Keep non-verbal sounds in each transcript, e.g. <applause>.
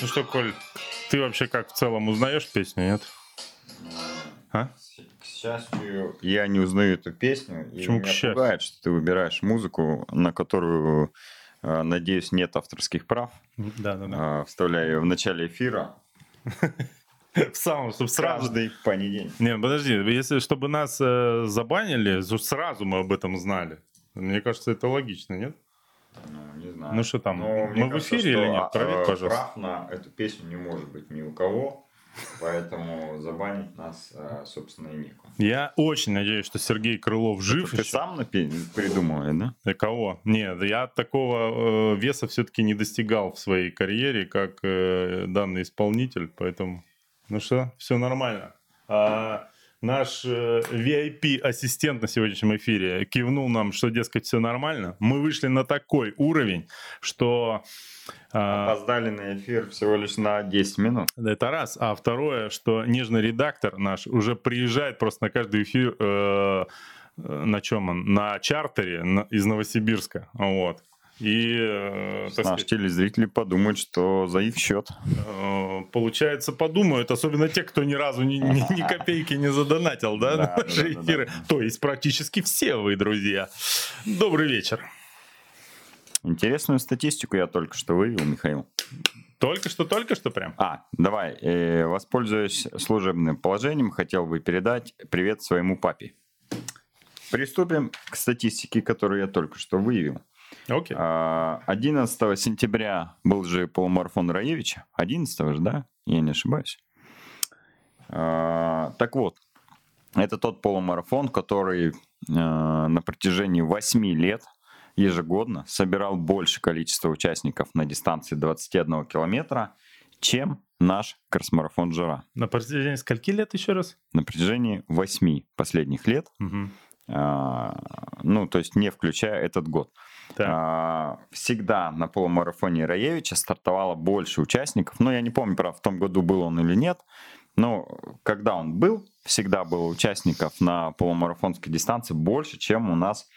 Ну что, Коль, ты вообще как в целом узнаешь песню, нет? А? К счастью, я не узнаю эту песню. Почему и меня пугает, что ты выбираешь музыку, на которую, э, надеюсь, нет авторских прав. Да, да, да. Вставляю ее в начале эфира. <laughs> В самом, чтобы сразу. Каждый понедельник. Не, подожди, если чтобы нас э, забанили, то сразу мы об этом знали. Мне кажется, это логично, нет? Ну, не знаю. Ну что там, Но мы в эфире или нет? Проверь, э, пожалуйста. Прав на эту песню не может быть ни у кого, поэтому забанить нас, э, собственно, и некому. Я очень надеюсь, что Сергей Крылов жив. Это ты сам напи- придумал, да? Для кого? Нет, я такого э, веса все-таки не достигал в своей карьере, как э, данный исполнитель, поэтому, ну что, все нормально. А, наш э, VIP-ассистент на сегодняшнем эфире кивнул нам, что, дескать, все нормально. Мы вышли на такой уровень, что... а, Опоздали на эфир всего лишь на 10 минут. это раз. А второе, что нежный редактор наш уже приезжает просто на каждый эфир, э, э, на чем он? На чартере на- из Новосибирска. Вот. И, э, так Наши сказать, телезрители подумают, что за их счет. э, получается, подумают, особенно те, кто ни разу ни, ни- ни копейки не задонатил, да, <laughs> Да, на наши да, да, эфиры. да. То есть практически все вы, друзья. Добрый вечер. Интересную статистику я только что вывел, Михаил. Только что, только что прям. А, давай, э, воспользуясь служебным положением, хотел бы передать привет своему папе. Приступим к статистике, которую я только что выявил. А, 11 сентября был же полумарафон Раевича. 11 же, да? Я не ошибаюсь. А, Так вот, это тот полумарафон, который а, на протяжении 8 лет ежегодно собирал больше количества участников на дистанции 21 километра, чем наш кросс-марафон Жара. На протяжении скольки лет еще раз? На протяжении 8 последних лет, Мгм. А, ну, то есть не включая этот год. Так. А, Всегда на полумарафоне Раевича стартовало больше участников. Ну, я не помню, правда, в том году был он или нет. Но когда он был, всегда было участников на полумарафонской дистанции больше, чем у нас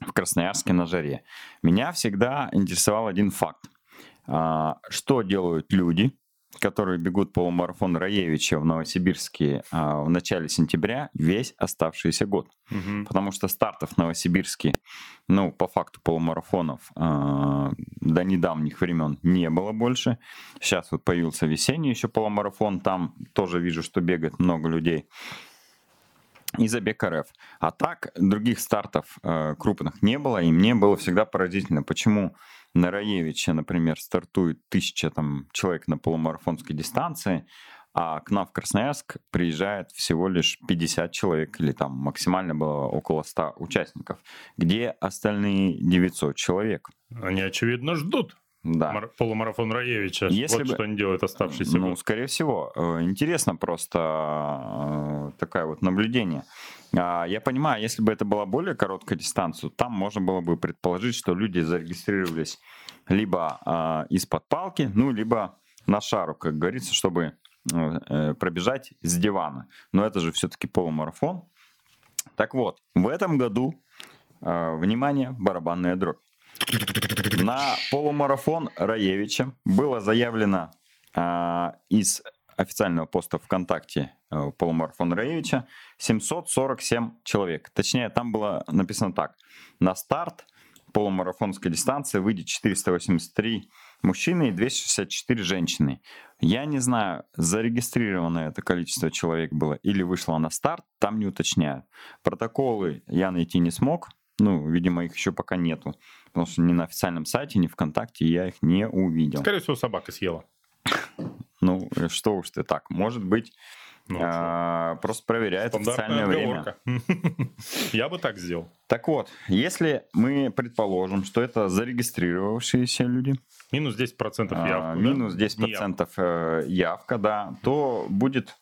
в Красноярске на жаре. Меня всегда интересовал один факт. А, Что делают люди, которые бегут полумарафон Раевича в Новосибирске а, в начале сентября весь оставшийся год? Мгм. Потому что стартов в Новосибирске, ну, по факту полумарафонов а, до недавних времен не было больше. Сейчас вот появился весенний еще полумарафон, там тоже вижу, что бегает много людей. И забег РФ. А так, других стартов э, крупных не было, и мне было всегда поразительно, почему на Раевиче, например, стартует тысяча там, человек на полумарафонской дистанции, а к нам в Красноярск приезжает всего лишь 50 человек, или там максимально было около 100 участников. Где остальные 900 человек? Они, очевидно, ждут Да. мар- полумарафон Раевича. Если вот бы- что они делают оставшийся Ну, год. скорее всего. Э, Интересно просто э, такое вот наблюдение. А, Я понимаю, если бы это была более короткая дистанция, там можно было бы предположить, что люди зарегистрировались либо а, из-под палки, ну, либо на шару, как говорится, чтобы э, пробежать с дивана. Но это же все-таки полумарафон. Так вот, в этом году, внимание, барабанная дробь. На полумарафон Раевича было заявлено а, из официального поста ВКонтакте э, полумарафон Раевича 747 человек. Точнее, там было написано так. На старт полумарафонской дистанции выйдет 483 мужчины и 264 женщины. Я не знаю, зарегистрировано это количество человек было или вышло на старт, там не уточняют. Протоколы я найти не смог, ну, видимо, их еще пока нету, потому что ни на официальном сайте, ни ВКонтакте я их не увидел. Скорее всего, собака съела. <laughs> Ну, э, что уж ты так, может быть, Ну, а, просто проверяет официальное время. отговорка. <laughs> Я бы так сделал. Так вот, если мы предположим, что это зарегистрировавшиеся люди, Минус 10% а, явку, да? минус 10% э, явка, да, то будет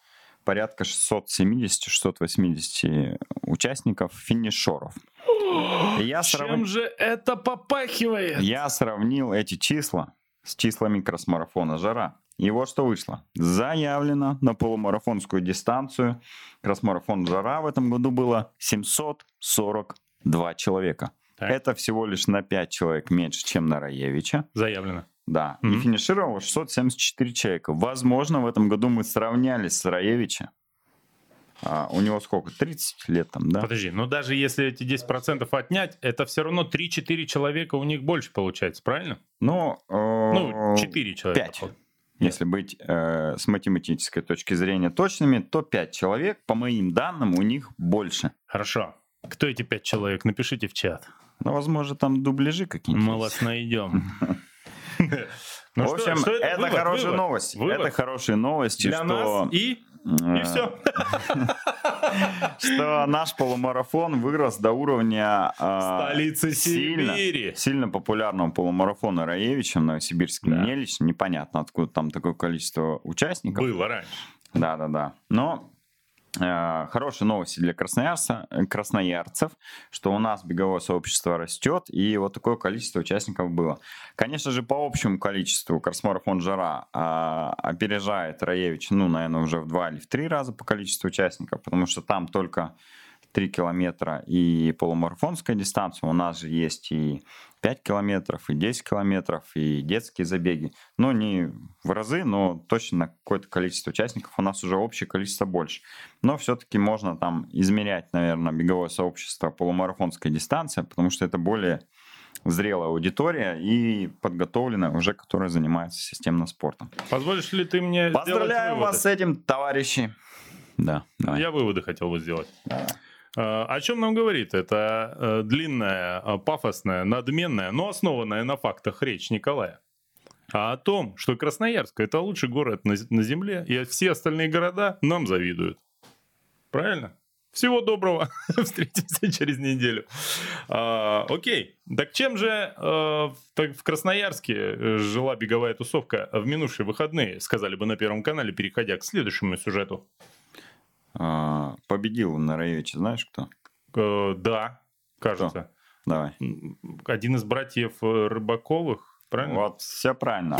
порядка 670-680 участников финишеров. И Я, срав- Чем же это попахивает? я сравнил эти числа с числами кросс-марафона «Жара». И вот что вышло. Заявлено на полумарафонскую дистанцию кросс-марафон «Жара» в этом году было 742 человека. Так. Это всего лишь на 5 человек меньше, чем на Раевича. Заявлено. Да, и Мгм. финишировало 674 человека. Возможно, в этом году мы сравнялись с Раевича. А, у него сколько? 30 лет там, да? Подожди, но даже если эти 10% отнять, это все равно 3-4 человека у них больше получается, правильно? Ну, э, Ну, 4 человека. пять. Если быть э, с математической точки зрения точными, то 5 человек, по моим данным, у них больше. Хорошо. Кто эти 5 человек? Напишите в чат. Ну, возможно, там дубляжи какие-нибудь. Мы вас найдем. <laughs> Ну в общем, это, хорошие новости. Это хорошие новости, Для что, нас и, и все. <laughs> что наш полумарафон вырос до уровня э, Столицы Сибири. сильно популярного полумарафона Раевича в Новосибирске. Лично непонятно, откуда там такое количество участников. Было раньше. Да, да, да. Но хорошие новости для красноярца, э, красноярцев, что у нас беговое сообщество растет, и вот такое количество участников было. Конечно же, по общему количеству кросс-марафон «Жара» а, опережает Раевич, ну, наверное, уже в два или в три раза по количеству участников, потому что там только 3 километра и полумарафонская дистанция. У нас же есть и 5 километров, и 10 километров, и детские забеги. Ну, не в разы, но точно на какое-то количество участников у нас уже общее количество больше. Но все-таки можно там измерять, наверное, беговое сообщество полумарафонской дистанции, потому что это более зрелая аудитория и подготовленная уже, которая занимается системным спортом. Позволишь ли ты мне Поздравляю сделать вас с этим, товарищи! Да, давай. Я выводы хотел бы сделать. Э, О чем нам говорит эта э, длинная, э, пафосная, надменная, но основанная на фактах речь Николая? А о том, что Красноярск это лучший город на, земле, и все остальные города нам завидуют. Правильно? Всего доброго. <laughs> Встретимся через неделю. А, окей. Так чем же э, так в Красноярске э, жила беговая тусовка в минувшие выходные, сказали бы на Первом канале, переходя к следующему сюжету? А, победил на Раевиче, знаешь кто? Э, да, кажется. Давай. М, Один из братьев э, Рыбаковых, правильно? Вот, все правильно.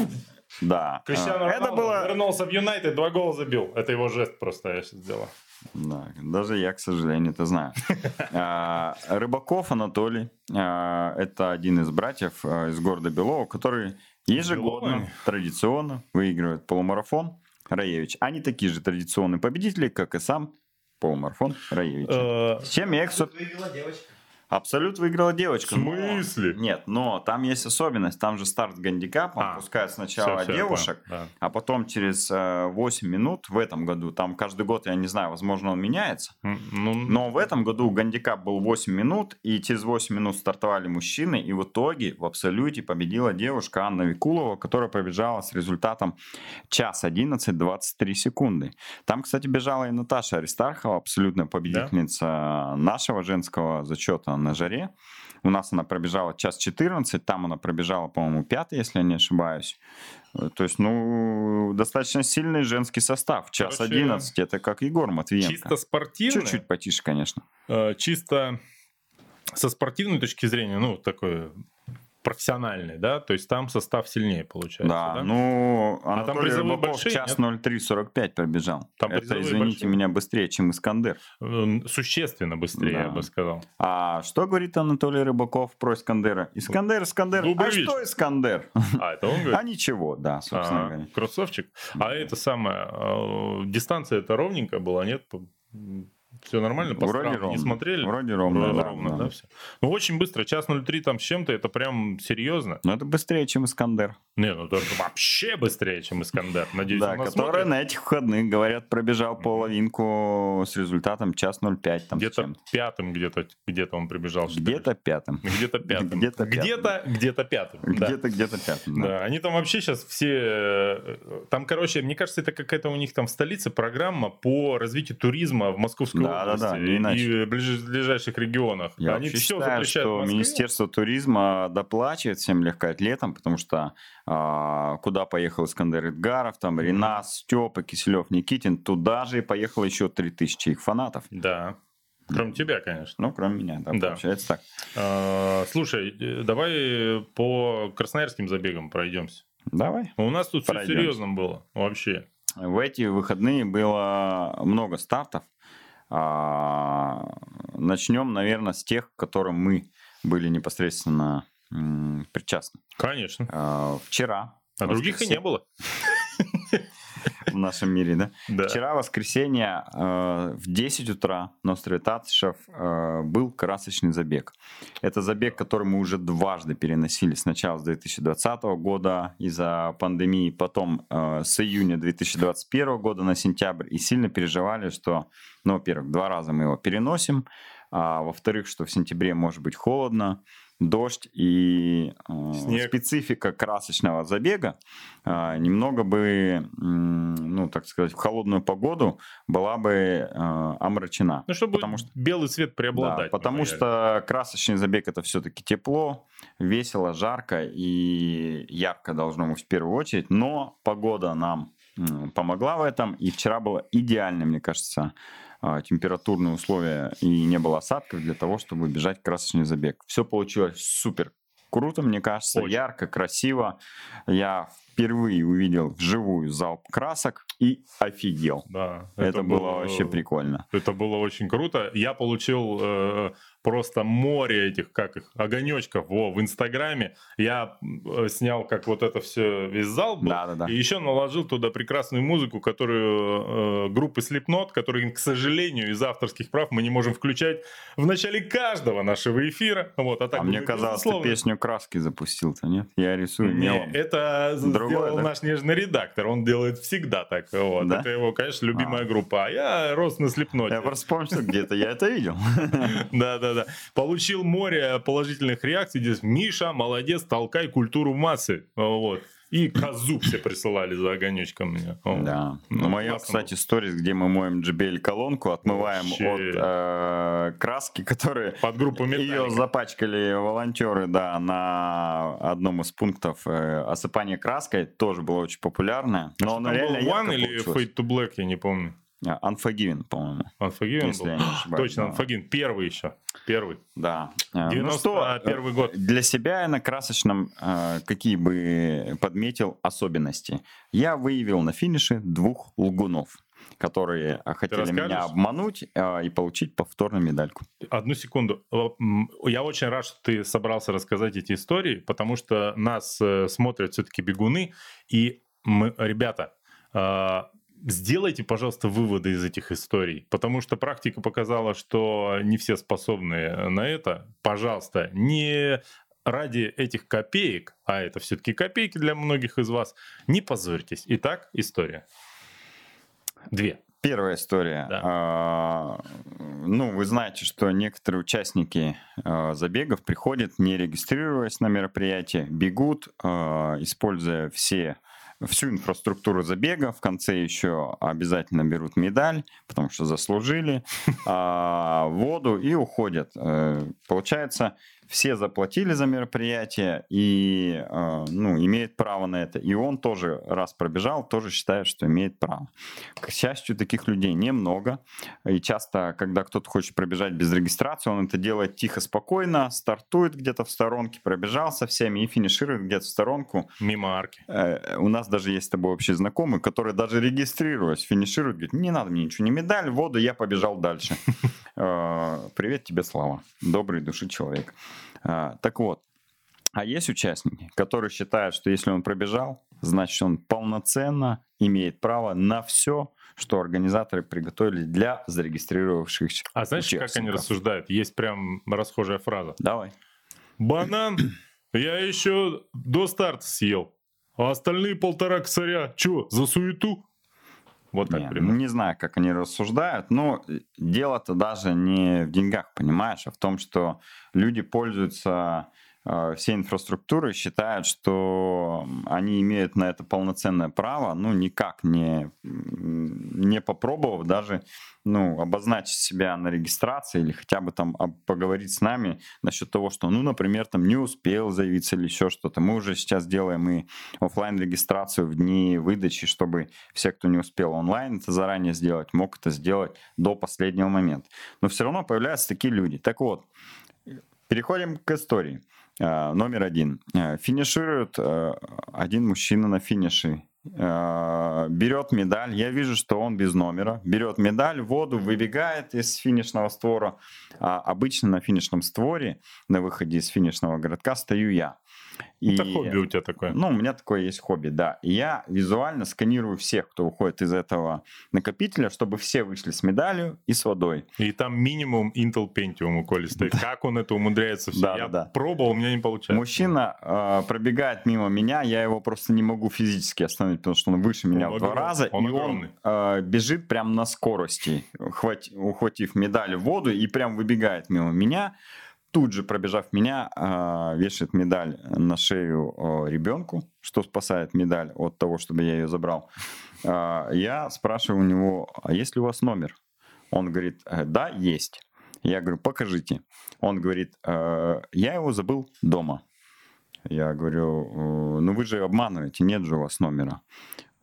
Да. Криштиану А, Роналду Это было... вернулся в Юнайтед, два гола забил. Это его жест просто я сейчас сделал. Да, даже я, к сожалению, это знаю. <laughs> А, Рыбаков Анатолий, это один из братьев из города Белова, который ежегодно, традиционно выигрывает полумарафон Раевич. Они такие же традиционные победители, как и сам полумарафон Раевич. Э, С чем я их, соб- Выиграла девочка. Абсолют В девочка. но- смысле? Нет, но там есть особенность. Там же старт с гандикапом. А, пускают сначала всё, я девушек, понял, да. а потом через э, 8 минут в этом году, там каждый год, я не знаю, возможно, он меняется. Ну, Но в этом году гандикап был 8 минут, и через 8 минут стартовали мужчины, и в итоге в абсолюте победила девушка Анна Викулова, которая побежала с результатом час 11 23 секунды. Там, кстати, бежала и Наташа Аристархова, абсолютная победительница нашего женского зачета на жаре. У нас она пробежала час 14, там она пробежала, по-моему, пятый, если я не ошибаюсь. Э, То есть, ну, достаточно сильный женский состав. Час Короче, 11, это как Егор Матвиенко. чисто спортивно, Чуть-чуть потише, конечно. э, чисто со спортивной точки зрения, ну, такой профессиональный, да, то есть там состав сильнее получается, Да, да? ну, там Анатолий призовые Рыбаков большие, час нет? 03.45 пробежал. Там Это, извините большие? меня, быстрее, чем Искандер. Э, Существенно быстрее, я Да. бы сказал. А что говорит Анатолий Рыбаков про Искандера? Искандер, Искандер. А Дубрович. что Искандер? А, это он говорит? А ничего, да, собственно Ага, говоря. кроссовчик. А это самое, э, дистанция это ровненькая была, нет? Все нормально? По Вроде сторонам не ровно. смотрели? Вроде ровно, Ро- да, ровно, да. да, все. Ну, очень быстро, час 03 там с чем-то, это прям серьезно. Но это быстрее, чем Искандер. Не, ну это вообще быстрее, чем Искандер. Надеюсь, Да, который смотрит. на этих выходных, говорят, пробежал половинку с результатом час 05. Там, Где-то пятым где-то где-то он прибежал. Где-то пятым. Где-то пятым. Где-то пятым. Где-то, где-то пятым. Где-то, где-то пятым. да. Да, они там вообще сейчас все... э, Там, короче, мне кажется, это какая-то у них там в столице программа по развитию туризма в Московской Да, да, области да, не иначе. и ближайших регионах. Я они все считаю, запрещают что. Министерство туризма доплачивает всем легкоатлетам, потому что а, куда поехал Искандер Идгаров, там Ренас, Степа, Киселев, Никитин, туда же и поехало еще 3000 их фанатов. Да. Кроме тебя, конечно. Ну, кроме меня, да, Да. получается так. А, Слушай, э, давай по красноярским забегам пройдемся. Давай. У нас тут все Пройдемся. серьезно было вообще. В эти выходные было много стартов. А, Начнем, наверное, с тех, к которым мы были непосредственно причастны. Конечно. А, Вчера А других и не было. <laughs> в нашем мире, да? Да. Вчера, воскресенье, э, в 10 утра на острове Татышев э, был красочный забег. Это забег, который мы уже дважды переносили. Сначала с 2020 года из-за пандемии, потом э, с июня 2021 года на сентябрь. И сильно переживали, что, ну, во-первых, два раза мы его переносим, а во-вторых, что в сентябре может быть холодно, дождь и э, Снег. специфика красочного забега э, немного бы, м, ну, так сказать, в холодную погоду была бы э, омрачена. Ну, чтобы Потому что- белый цвет преобладать. Да, потому на что красочный забег это все-таки тепло, весело, жарко и ярко должно быть в первую очередь. Но погода нам помогла в этом. И вчера было идеально, мне кажется, температурные условия и не было осадков для того, чтобы бежать красочный забег. Все получилось супер круто, мне кажется, Очень. ярко, красиво. Я впервые увидел вживую залп красок и офигел. Да, Это, было вообще прикольно. Это было очень круто. Я получил э, просто море этих, как их, огонечков во, в Инстаграме. Я э, снял, как вот это все, весь зал был. Да-да-да. И еще наложил туда прекрасную музыку, которую э, группы Slipknot, которые, к сожалению, из авторских прав мы не можем включать в начале каждого нашего эфира. Вот, а так А мне казалось, ты безусловно. песню краски запустил-то, нет? Я рисую Не, мелом. это Другое, сделал да? наш нежный редактор. Он делает всегда так. Вот. Да? Это его, конечно, любимая А. группа. А я рос на слепноте. Я просто помню, что где-то я это видел. <laughs> Да, да. Получил море положительных реакций. Здесь Миша, молодец, толкай культуру массы. Вот. И козу все присылали за огонечком мне. Да. Ну, Ну, мое, классно кстати, сторис, где мы моем JBL колонку, отмываем Вообще. от э, краски, которые Под группу ее Металлика. запачкали волонтеры, да, на одном из пунктов э, осыпание краской, тоже было очень популярное. Но Что оно там был реально One или получилось. Fade to Black, я не помню. А, Unforgiven, по-моему. Unforgiven Если был? я не ошибаюсь, Точно, да. Unforgiven. Первый еще. Первый. Да. Э, ну что, 91 год. Для себя я на красочном э, какие бы подметил особенности. Я выявил на финише двух лгунов, которые э, хотели меня обмануть э, и получить повторную медальку. Одну секунду. Э, Я очень рад, что ты собрался рассказать эти истории, потому что нас э, смотрят все-таки бегуны. И мы, ребята, э, сделайте, пожалуйста, выводы из этих историй, потому что практика показала, что не все способны на это. Пожалуйста, не ради этих копеек, а это все-таки копейки для многих из вас, не позорьтесь. Итак, история. Две. Первая история. Да. А, ну, вы знаете, что некоторые участники а, забегов приходят, не регистрируясь на мероприятие, бегут, а, используя все всю инфраструктуру забега, в конце еще обязательно берут медаль, потому что заслужили, <laughs> а, воду и уходят. Э, Получается, все заплатили за мероприятие и э, ну, имеет право на это. И он тоже раз пробежал, тоже считает, что имеет право. К счастью, таких людей немного. И часто, когда кто-то хочет пробежать без регистрации, он это делает тихо, спокойно, стартует где-то в сторонке, пробежал со всеми и финиширует где-то в сторонку. Мимо арки. Э, У нас даже есть с тобой общий знакомый, который даже регистрируясь, финиширует, говорит, не надо мне ничего, не медаль, воду, я побежал дальше. <laughs> Э, Привет тебе, Слава, добрый души человек. Э, Так вот, а есть участники, которые считают, что если он пробежал, значит он полноценно имеет право на все, что организаторы приготовили для зарегистрировавшихся А знаешь, как они участников. рассуждают? Есть прям расхожая фраза. Давай. Банан я еще до старта съел, а остальные полтора косаря, чё, за суету? Вот так Не, примерно. ну, не знаю, как они рассуждают, но дело-то даже не в деньгах, понимаешь, а в том, что люди пользуются э, всей инфраструктурой, считают, что они имеют на это полноценное право, ну, никак не, не попробовав даже ну, обозначить себя на регистрации или хотя бы там поговорить с нами насчет того, что, ну, например, там не успел заявиться или еще что-то. Мы уже сейчас делаем и оффлайн регистрацию в дни выдачи, чтобы все, кто не успел онлайн это заранее сделать, мог это сделать до последнего момента. Но все равно появляются такие люди. Так вот, переходим к истории. Э, Номер один. Э, Финиширует э, один мужчина на финише. Берет медаль. Я вижу, что он без номера. Берет медаль, воду, выбегает из финишного створа. А обычно на финишном створе, на выходе из финишного городка, стою я. И, Это хобби у тебя такое. Ну, у меня такое есть хобби, да. И я визуально сканирую всех, кто уходит из этого накопителя, чтобы все вышли с медалью и с водой. И там минимум Intel Pentium у Коли стоит. Как он это умудряется все? Да, Я да, да. пробовал, у меня не получается. Мужчина э, пробегает мимо меня, я его просто не могу физически остановить, потому что он выше меня Он в два раза, он и огромный. он э, бежит прям на скорости, хват- ухватив медаль в воду и прям выбегает мимо меня. Тут же, пробежав меня, э, вешает медаль на шею э, ребенку, что спасает медаль от того, чтобы я ее забрал. Э, я спрашиваю у него, а есть ли у вас номер? Он говорит, «Э, да, есть. Я говорю, покажите. Он говорит, «Э, я его забыл дома. Я говорю, «Э, ну вы же обманываете, нет же у вас номера.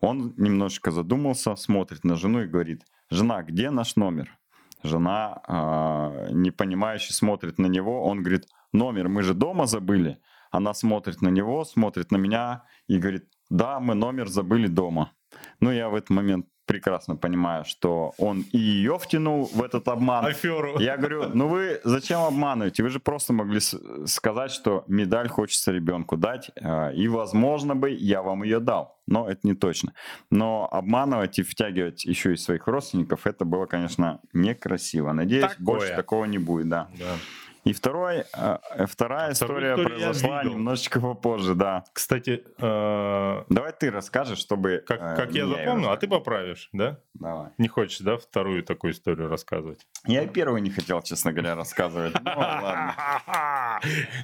Он немножечко задумался, смотрит на жену и говорит, жена, где наш номер? Жена, а, непонимающе смотрит на него, он говорит, номер мы же дома забыли. Она смотрит на него, смотрит на меня и говорит, да, мы номер забыли дома. Ну, я в этот момент прекрасно понимаю, что он и ее втянул в этот обман, Аферу. я говорю, ну вы зачем обманываете? Вы же просто могли сказать, что медаль хочется ребенку дать, э, и, возможно бы, я вам ее дал. Но это не точно. Но обманывать и втягивать еще и своих родственников, это было, конечно, некрасиво. Надеюсь, Такое. больше такого не будет, да. Да. И второй, э, вторая Вторую история произошла немножечко попозже, да. Кстати, э, Давай ты расскажешь, чтобы... как, э, как я запомнил, а ты поправишь, да? Давай. Не хочешь, да, вторую такую историю рассказывать? Я и первую не хотел, честно говоря, рассказывать. Ладно.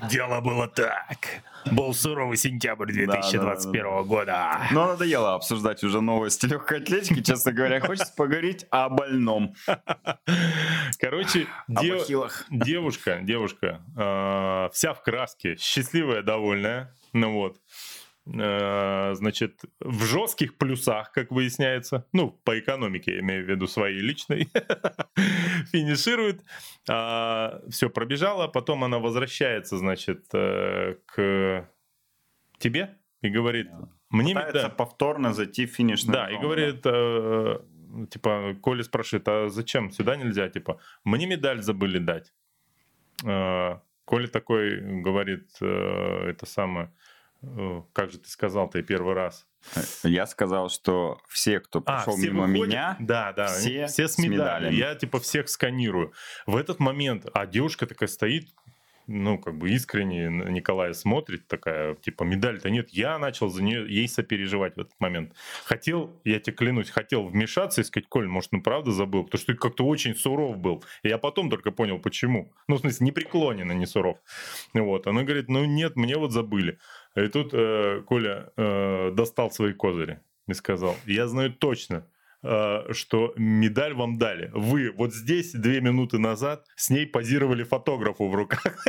<laughs> Дело было так. Был суровый сентябрь 2021 года. Но надоело обсуждать уже новости легкой атлетики, честно говоря. Хочется поговорить о больном. Короче, девушка, девушка, э, вся в краске, счастливая, довольная, ну вот, Э, значит, в жестких плюсах, как выясняется, ну, по экономике, я имею в виду своей личной, <laughs> финиширует, все пробежала, потом она возвращается, значит, э, к тебе и говорит, мне Пытается медаль- повторно зайти в финишную да, и говорит, э, типа, Коля спрашивает, а зачем? Сюда нельзя? Типа, мне медаль забыли дать. Э, Коля такой говорит, э, это самое, э, как же ты сказал-то и первый раз? Я сказал, что все, кто прошел А, все мимо выходят? меня, да, да, все все, с с медалями. медалями. Я типа всех сканирую. В этот момент, а девушка такая стоит, ну, как бы искренне Николая смотрит, такая, типа, медаль-то нет. Я начал за нее, ей сопереживать в этот момент. Хотел, я тебе клянусь, хотел вмешаться и сказать, Коль, может, ну правда забыл? Потому что ты как-то очень суров был. И я потом только понял, почему. Ну, в смысле, непреклонен, а не суров. Вот. Она говорит, ну нет, мне вот забыли. И тут э, Коля э, достал свои козыри и сказал, я знаю точно, что медаль вам дали. Вы вот здесь две минуты назад с ней позировали фотографу в руках.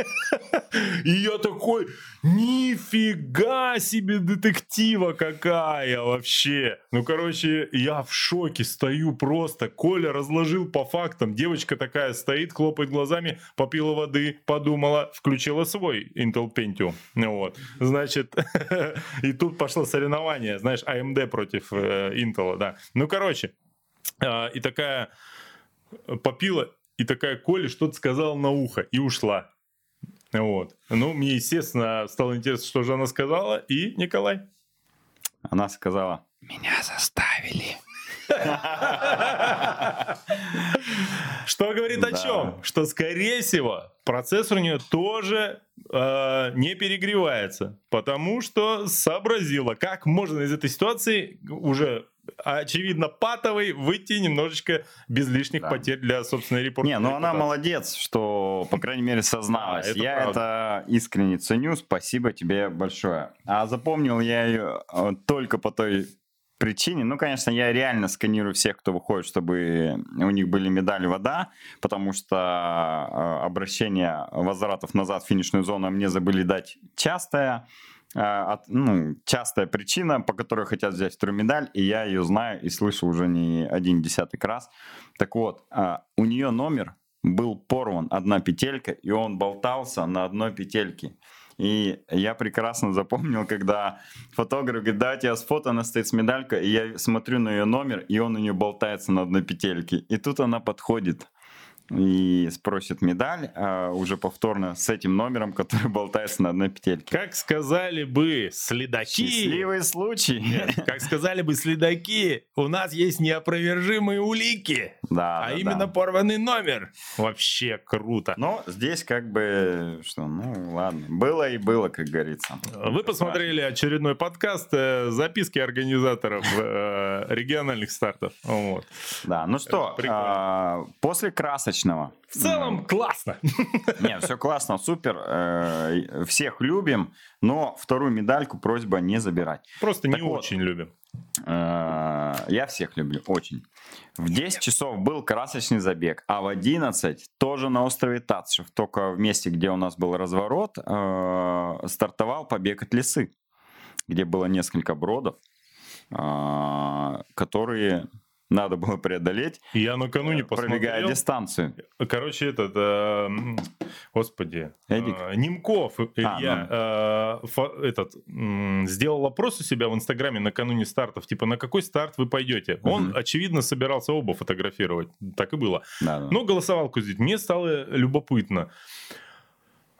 <laughs> <laughs> И я такой, нифига себе детектива какая вообще. Ну, короче, я в шоке стою просто. Коля разложил по фактам. Девочка такая стоит, хлопает глазами, попила воды, подумала, включила свой Intel Pentium. Вот. Значит, <laughs> и тут пошло соревнование, знаешь, AMD против э, Intel, да. Ну, короче, а, и такая попила, и такая Коля что-то сказала на ухо и ушла. Вот. Ну, мне, естественно, стало интересно, что же она сказала. И Николай. она сказала, Меня заставили. Что говорит о чем? Что, скорее всего, процессор у нее тоже э, не перегревается, потому что сообразила, как можно из этой ситуации уже очевидно патовой выйти немножечко без лишних Да. потерь для собственной репортера. Не, ну она молодец, что, по крайней мере, созналась. Да, это я правда. это искренне ценю, спасибо тебе большое. А запомнил я ее э, только по той причине, ну, конечно, я реально сканирую всех, кто выходит, чтобы у них были медали вода, потому что э, обращение возвратов назад в финишную зону мне забыли дать частое, от- ну, частая причина, по которой хотят взять вторую медаль, и я ее знаю и слышу уже не один десяток раз. Так вот, а, у нее номер был порван, одна петелька, и он болтался на одной петельке. И я прекрасно запомнил, когда фотограф говорит, да, у с фото, она стоит с медалькой, и я смотрю на ее номер, и он у нее болтается на одной петельке. И тут она подходит и спросит медаль а, уже повторно с этим номером, <laughs> который болтается на одной петельке. Как сказали бы следаки... Счастливый случай. Нет, как сказали бы следаки, у нас есть неопровержимые улики, Да, а да, именно да. порванный номер. Вообще круто. Но здесь как бы, что, ну ладно, было и было, как говорится. Вы посмотрели очередной подкаст э, «Записки организаторов э, региональных стартов». Вот. Да, ну что, а, после красочного. В целом классно. <laughs> Не, все классно, супер, э, всех любим, но вторую медальку просьба не забирать. Просто Так не вот. очень любим. Э, Я всех люблю, очень. В 10 часов был красочный забег, а в 11 тоже на острове Татшев, только в месте, где у нас был разворот, э, стартовал побег от лесы, где было несколько бродов, э, которые надо было преодолеть, Я накануне пробегая посмотрел. дистанцию. Короче, этот, э, господи, Эдик? э, Немков Илья, э, фо- этот, м, сделал опрос у себя в Инстаграме накануне стартов, типа, на какой старт вы пойдете? Он, Мгм. очевидно, собирался оба фотографировать, так и было. Да, да. Ну, голосовалку сделать. Мне стало любопытно.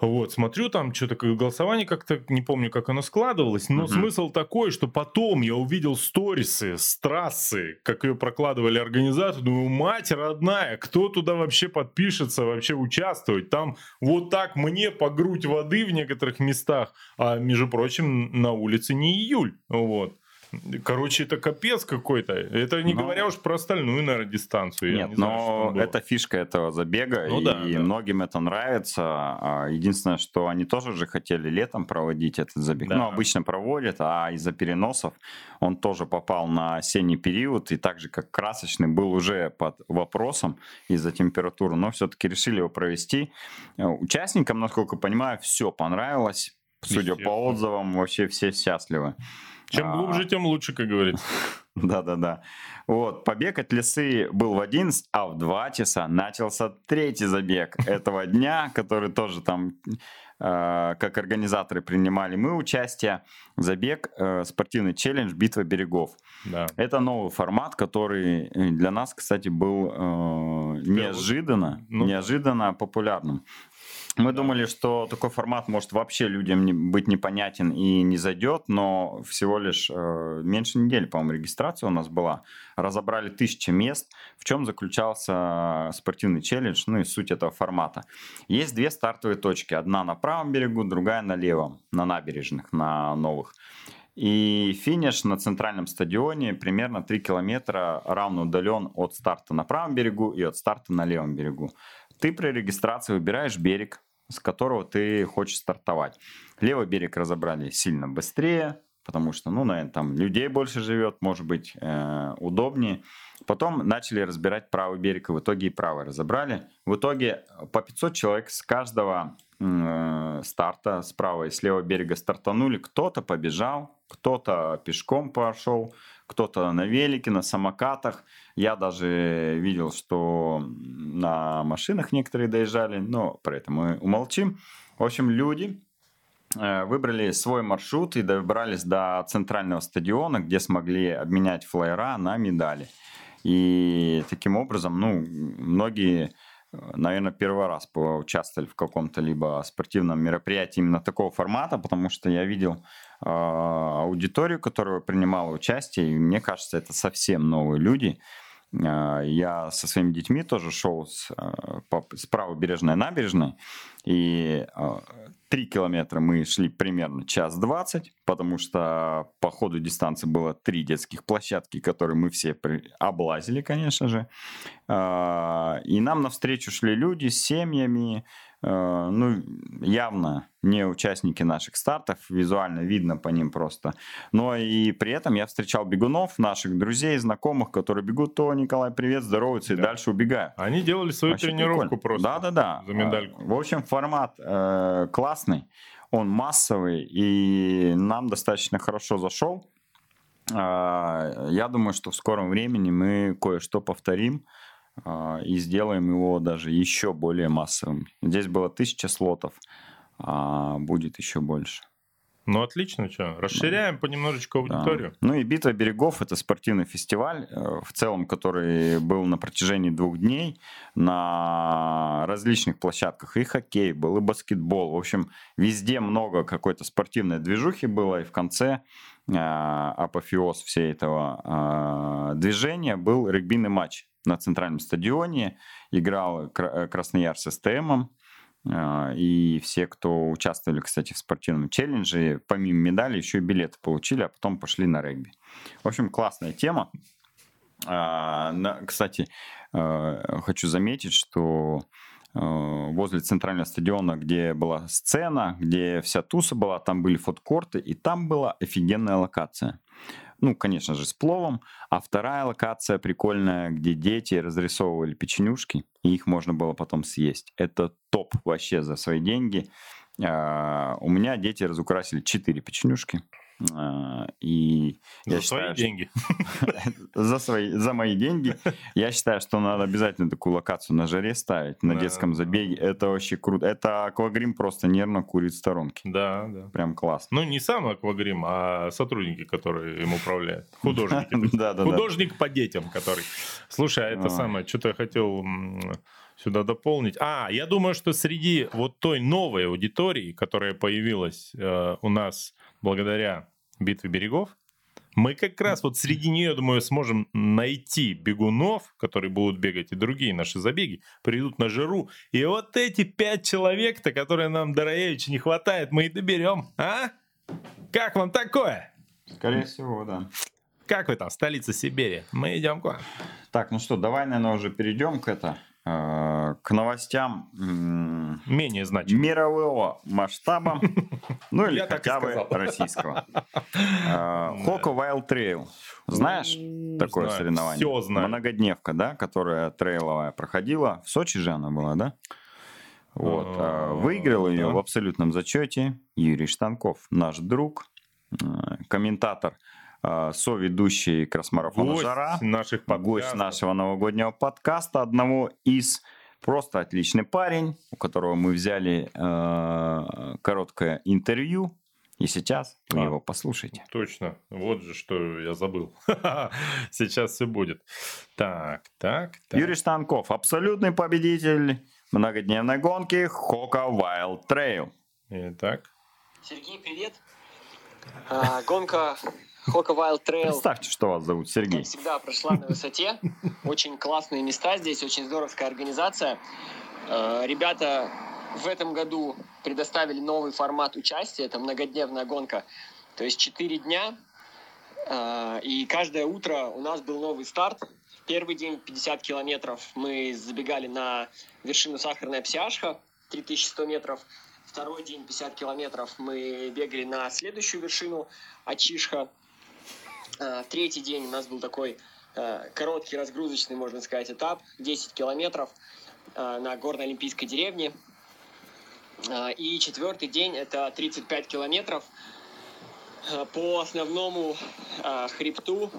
Вот, смотрю, там что-то голосование как-то, не помню, как оно складывалось, но Мгм. смысл такой, что потом я увидел сторисы с трассы, как ее прокладывали организаторы, думаю, мать родная, кто туда вообще подпишется, вообще участвовать? Там вот так мне по грудь воды в некоторых местах, а, между прочим, на улице не июль, вот. Короче, это капец какой-то. Это не Ну, говоря уж про остальную, наверное, дистанцию. Нет, не знаю, но было. это фишка этого забега, Ну и да, да. многим это нравится. А, Единственное, что они тоже же хотели летом проводить этот забег. Да. Ну, обычно проводят, а из-за переносов он тоже попал на осенний период, и так же, как красочный, был уже под вопросом из-за температуры, но все-таки решили его провести. Э, Участникам, насколько понимаю, все понравилось. Судя по отзывам, вообще все счастливы. Чем А, глубже, тем лучше, как говорится. <laughs> да-да-да. Вот, побег от лесы был в 11, а в 2 часа начался третий забег <laughs> этого дня, который тоже там, э, как организаторы принимали мы участие. Забег, э, спортивный челлендж «Битва берегов». Да. Это новый формат, который э, для нас, кстати, был э, неожиданно, Ну да. неожиданно популярным. Мы думали, что такой формат может вообще людям не- быть непонятен и не зайдет, но всего лишь э, меньше недели, по-моему, регистрация у нас была. Разобрали тысячи мест. В чем заключался спортивный челлендж, ну и суть этого формата. Есть две стартовые точки. Одна на правом берегу, другая на левом, на набережных, на новых. И финиш на центральном стадионе примерно 3 километра равно удален от старта на правом берегу и от старта на левом берегу. Ты при регистрации выбираешь берег, с которого ты хочешь стартовать. Левый берег разобрали сильно быстрее, потому что, ну, наверное, там людей больше живет, может быть, э, удобнее. Потом начали разбирать правый берег, и в итоге и правый разобрали. В итоге по 500 человек с каждого э, старта, с правого и с левого берега стартанули. Кто-то побежал, кто-то пешком пошел, кто-то на велике, на самокатах. Я даже видел, что на машинах некоторые доезжали, но про это мы умолчим. В общем, люди э, выбрали свой маршрут и добрались до центрального стадиона, где смогли обменять флайера на медали. И таким образом, ну, многие, наверное, первый раз поучаствовали в каком-то либо спортивном мероприятии именно такого формата, потому что я видел э, аудиторию, которая принимала участие, и мне кажется, это совсем новые люди. Э, Я со своими детьми тоже шел с, э, с правобережной набережной, и э, три километра мы шли примерно час двадцать, потому что по ходу дистанции было три детских площадки, которые мы все облазили, конечно же. И нам навстречу шли люди с семьями, ну, явно не участники наших стартов, визуально видно по ним просто. Но и при этом я встречал бегунов, наших друзей, знакомых, которые бегут, то Николай, привет, здороваются и Да. дальше убегают. Они делали свою Вообще тренировку прикольно. просто. Да, да, да. за медальку. В общем, формат э, классный, он массовый и нам достаточно хорошо зашел. А, Я думаю, что в скором времени мы кое-что повторим и сделаем его даже еще более массовым. Здесь было тысяча слотов, а будет еще больше. Ну, отлично, что, расширяем понемножечку Да. аудиторию. Ну и «Битва берегов» — это спортивный фестиваль, э, в целом, который был на протяжении двух дней на различных площадках. И хоккей был, и баскетбол. В общем, везде много какой-то спортивной движухи было. И в конце э, апофеоз всей этого э, движения был регбийный матч на центральном стадионе. Играл э, Краснояр с СТМом. А, И все, кто участвовали, кстати, в спортивном челлендже, помимо медалей, еще и билеты получили, а потом пошли на регби. В общем, классная тема. А, Кстати, э, хочу заметить, что э, возле центрального стадиона, где была сцена, где вся туса была, там были фудкорты, и там была офигенная локация. Ну, конечно же, с пловом. А вторая локация прикольная, где дети разрисовывали печенюшки, и их можно было потом съесть. Это топ вообще за свои деньги. А, У меня дети разукрасили 4 печенюшки. А, И я За считаю, свои что- деньги. <laughs> за, свои, за мои деньги. Я считаю, что надо обязательно такую локацию на жаре ставить, на Да. детском забеге. Это вообще круто. Это аквагрим просто нервно курит в сторонке. Да, да. Прям классно. Ну, не сам аквагрим, а сотрудники, которые им управляют. Художники. <laughs> Да, да, да. Художник по детям, который... Слушай, а это самое, что-то я хотел сюда дополнить. А, я думаю, что среди вот той новой аудитории, которая появилась э, у нас благодаря битве берегов, мы как раз вот среди нее, думаю, сможем найти бегунов, которые будут бегать, и другие наши забеги придут на жиру. И вот эти пять человек-то, которые нам, Дороевича, не хватает, мы и доберем. А? Как вам такое? Скорее всего, да. Как вы там, столица Сибири? Мы идем к вам. Так, ну что, давай, наверное, уже перейдем к это, к новостям Менее значимо. мирового масштаба, <laughs> ну или хотя бы российского. <laughs> Хоко Wild Trail. Знаешь такое Знаю, соревнование? всё знаю. Многодневка, да, которая трейловая проходила. В Сочи же она была, да? Вот. А, а, Выиграл ее в абсолютном зачете Юрий Штанков, наш друг, э, комментатор, э, соведущий кросс-марафона Гость «Жара». наших Гость подкастов. нашего новогоднего подкаста, одного из просто отличный парень, у которого мы взяли э, короткое интервью, и сейчас вы А. его послушайте. Точно. Вот же, что я забыл. <laughs> Сейчас все будет. Так, так, так. Юрий Штанков, абсолютный победитель многодневной гонки Хока Wild Trail. Итак. Сергей, привет. А, гонка Хока Wild Trail, Представьте, что вас зовут, Сергей. всегда, прошла на высоте. Очень классные места здесь, очень здоровская организация. А, Ребята в этом году предоставили новый формат участия. Это многодневная гонка. То есть 4 дня. А, И каждое утро у нас был новый старт. Первый день 50 километров мы забегали на вершину Сахарная Псиашха, 3100 метров. Второй день 50 километров мы бегали на следующую вершину Ачишха. А, Третий день у нас был такой э, короткий разгрузочный, можно сказать, этап, 10 километров э, на горно-олимпийской деревне. И четвертый день это 35 километров э, по основному э, хребту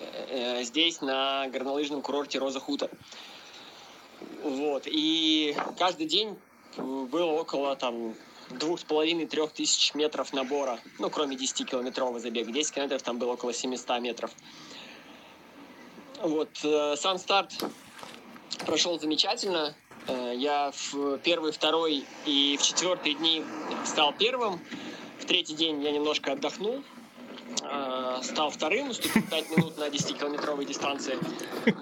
э, э, здесь на горнолыжном курорте Роза Хутор. Вот. И каждый день э, было около там двух с половиной трех тысяч метров набора, ну, кроме 10-километрового забега. 10 километров там было около 700 метров. Вот, э, сам старт прошел замечательно. Э, я в первый, второй и в четвертый дни стал первым. В третий день я немножко отдохнул. Э, Стал вторым, уступил 5 минут на 10-километровой дистанции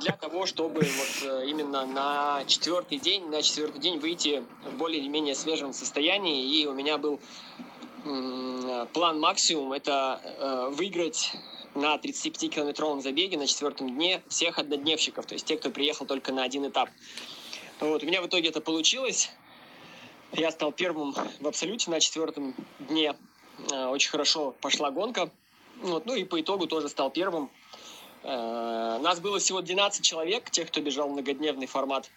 для того, чтобы вот э, именно на четвертый день, на четвертый день выйти в более-менее свежем состоянии. И у меня был план максимум, это э, выиграть на 35-километровом забеге на четвертом дне всех однодневщиков, то есть те, кто приехал только на один этап. Вот, у меня в итоге это получилось. Я стал первым в абсолюте на четвертом дне. Очень хорошо пошла гонка. Вот, ну и по итогу тоже стал первым. Э, Нас было всего 12 человек, тех, кто бежал многодневный формат.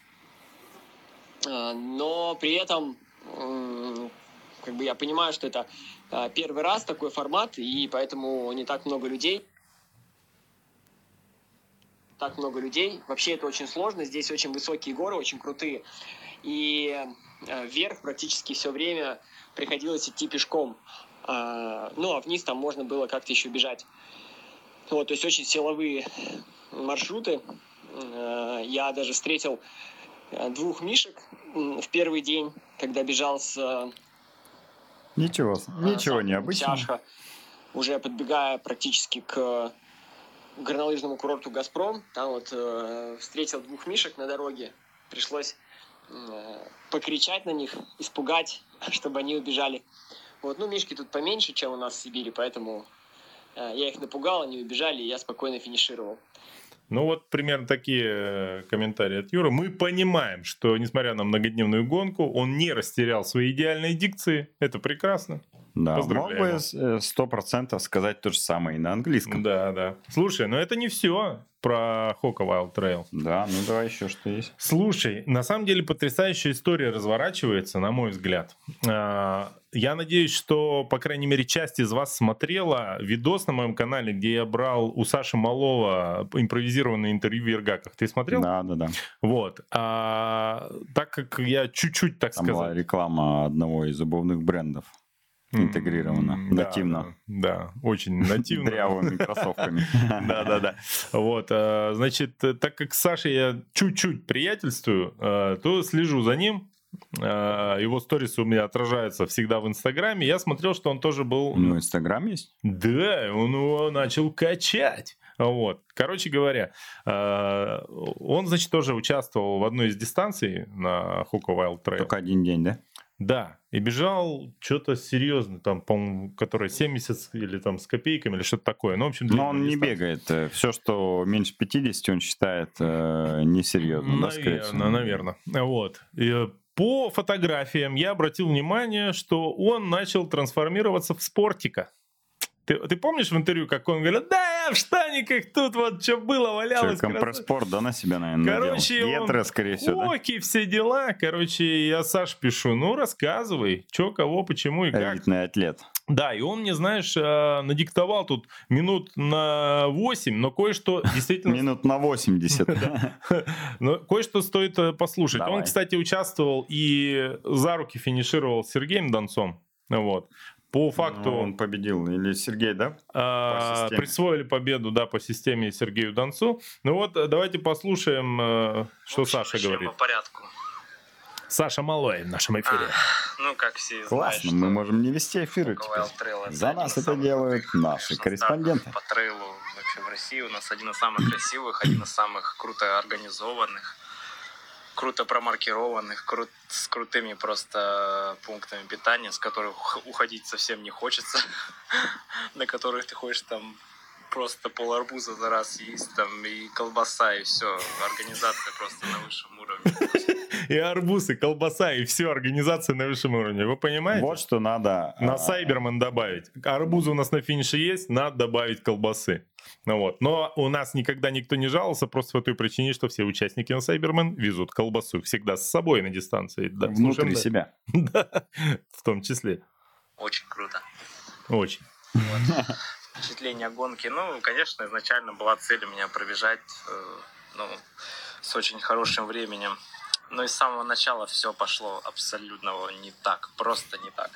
Э, Но при этом м, как бы я понимаю, что это э, первый раз такой формат, и поэтому не так много людей. Так много людей. Вообще это очень сложно. Здесь очень высокие горы, очень крутые. И э, вверх практически все время приходилось идти пешком. А, ну, а вниз там можно было как-то еще бежать. Вот, то есть очень силовые маршруты. А, я даже встретил э, двух мишек в первый день, когда бежал с э, Ничего, ничего а, необычного. Тяжко, уже подбегая практически к горнолыжному курорту «Газпром». Там вот э, встретил двух мишек на дороге. Пришлось э, покричать на них, испугать, <laughs> чтобы они убежали. Вот, ну, мишки тут поменьше, чем у нас в Сибири, поэтому э, я их напугал, они убежали, и я спокойно финишировал. Ну вот примерно такие э, комментарии от Юры. Мы понимаем, что несмотря на многодневную гонку, он не растерял свои идеальные дикции. Это прекрасно. Да, мог бы сто процентов сказать то же самое и на английском. Да, да. Слушай, но это не все про Хока Wild Trail. Да, ну давай еще что есть. Слушай, на самом деле потрясающая история разворачивается, на мой взгляд. А, Я надеюсь, что, по крайней мере, часть из вас смотрела видос на моем канале, где я брал у Саши Малова импровизированное интервью в Ергаках. Ты смотрел? Да, да, да. Вот. А, так как я чуть-чуть, так Там сказать... была реклама одного из обувных брендов. Интегрировано, да, нативно. Да, очень нативно. Дрявыми кроссовками. <laughs> Да, да, да. Вот, э, значит, так как с Сашей я чуть-чуть приятельствую, э, то слежу за ним. Э, Его сторисы у меня отражаются всегда в Инстаграме. Я смотрел, что он тоже был... Ну, Инстаграм есть? Да, он его начал качать. Вот. Короче говоря, он, значит, тоже участвовал в одной из дистанций на Hoka Wild Trail. Только один день, да? Да, и бежал что-то серьезно, там, по-моему, которое 70 или там с копейками, или что-то такое. Ну, в общем, Но он не бегает. Все, что меньше 50, он считает э, несерьезным, да, скорее? Наверное, наверное. Вот. И, э, по фотографиям я обратил внимание, что он начал трансформироваться в спортика. Ты, ты помнишь в интервью, как он говорит, да, я в штаниках, тут вот что было, валялось. Человек компресспорт, да, на себя, наверное, Короче, надел. он Гетры, скорее всего, да? Хоки, все дела. Короче, я Саш пишу, ну, рассказывай, что, кого, почему и как. Элитный атлет. Да, и он мне, знаешь, э, надиктовал тут минут на 8, но кое-что <laughs> действительно... Минут на 80. Но кое-что стоит э, послушать. Он, кстати, участвовал и за руки финишировал с Сергеем Донцом. Вот. По факту Ну, Он победил. Или Сергей, да? а, системе. присвоили победу, да, по системе Сергею Донцу. Ну вот, э, давайте послушаем, э, что общем, Саша говорит. по порядку. Саша Малой в нашем эфире. Ну, как все Классно, знают, мы можем не вести эфиры Hoka теперь. За нас это делают наши корреспонденты. По трейлу вообще в России у нас один из самых красивых, один из самых круто организованных, круто промаркированных, кру- с крутыми просто пунктами питания, с которых ух- уходить совсем не хочется, <laughs> на которых ты хочешь там просто пол арбуза за раз есть, там и колбаса, и все. Организация просто на высшем уровне. И арбуз, и колбаса, и все, организация на высшем уровне. Вы понимаете? Вот что надо... На а, Сайберман добавить. Арбузы у нас на финише есть, надо добавить колбасы. Ну вот. Но у нас никогда никто не жаловался, просто по той причине, что все участники на Сайберман везут колбасу всегда с собой на дистанции. Да, Внутри слушаем, себя. <laughs> Да, в том числе. Очень круто. Очень. впечатление от гонки. Ну, конечно, изначально была цель у меня пробежать э, ну, с очень хорошим временем. Но и с самого начала все пошло абсолютно не так, просто не так.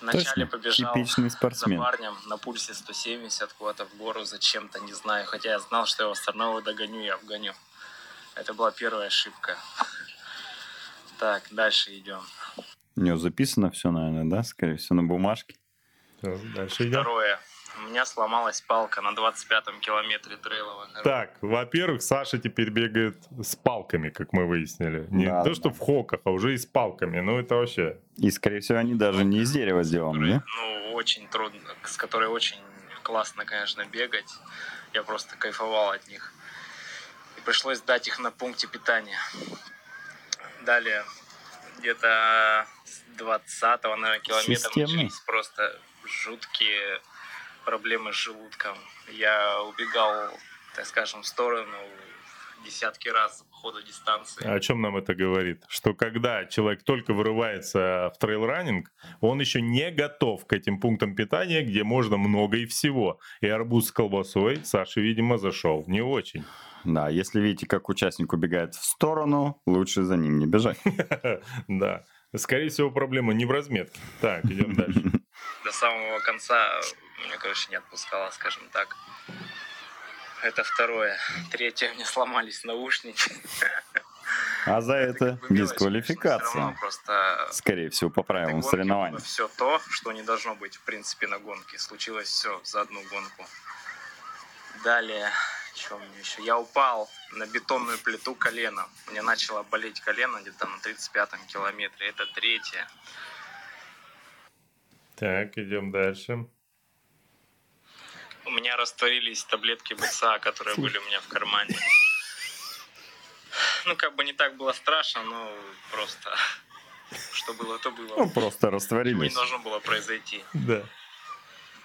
Вначале Точно, побежал типичный за спортсмен. парнем на пульсе 170 куда-то в гору зачем-то, не знаю. Хотя я знал, что я его все равно догоню и обгоню. Это была первая ошибка. Так, дальше идем. У него записано все, наверное, да? Скорее всего, на бумажке. Дальше идем. Второе. У меня сломалась палка на 25-м километре трейловой дороги. Так, во-первых, Саша теперь бегает с палками, как мы выяснили. Не Да, то, да. что в хоках, а уже и с палками. Ну, это вообще... И, скорее всего, они даже не из дерева сделаны, да? ну, очень трудно, с которой очень классно, конечно, бегать. Я просто кайфовал от них. И пришлось дать их на пункте питания. Далее, где-то с 20-го, наверное, километра Системный. начались просто жуткие проблемы с желудком. Я убегал, так скажем, в сторону десятки раз по ходу дистанции. О чем нам это говорит? Что когда человек только вырывается в трейл-раннинг, он еще не готов к этим пунктам питания, где можно много и всего. И арбуз с колбасой Саша, видимо, зашел не очень. Да, если видите, как участник убегает в сторону, лучше за ним не бежать. <laughs> Да. Скорее всего, проблема не в разметке. Так, идем дальше. <laughs> до самого конца меня, короче, не отпускала, скажем так. Это второе. Третье, мне сломались наушники. А за это Как бы дисквалификация. просто Скорее всего, по правилам соревнований. Все то, что не должно быть, в принципе, на гонке. Случилось все за одну гонку. Далее, что у меня еще? Я упал на бетонную плиту коленом. Мне начало болеть колено где-то на 35-м километре. Это третье. Так, идем дальше. У меня растворились таблетки БЦА, которые были у меня в кармане. Ну, как бы не так было страшно, но просто что было, то было. Ну, просто Чего не растворились. должно было произойти. Да.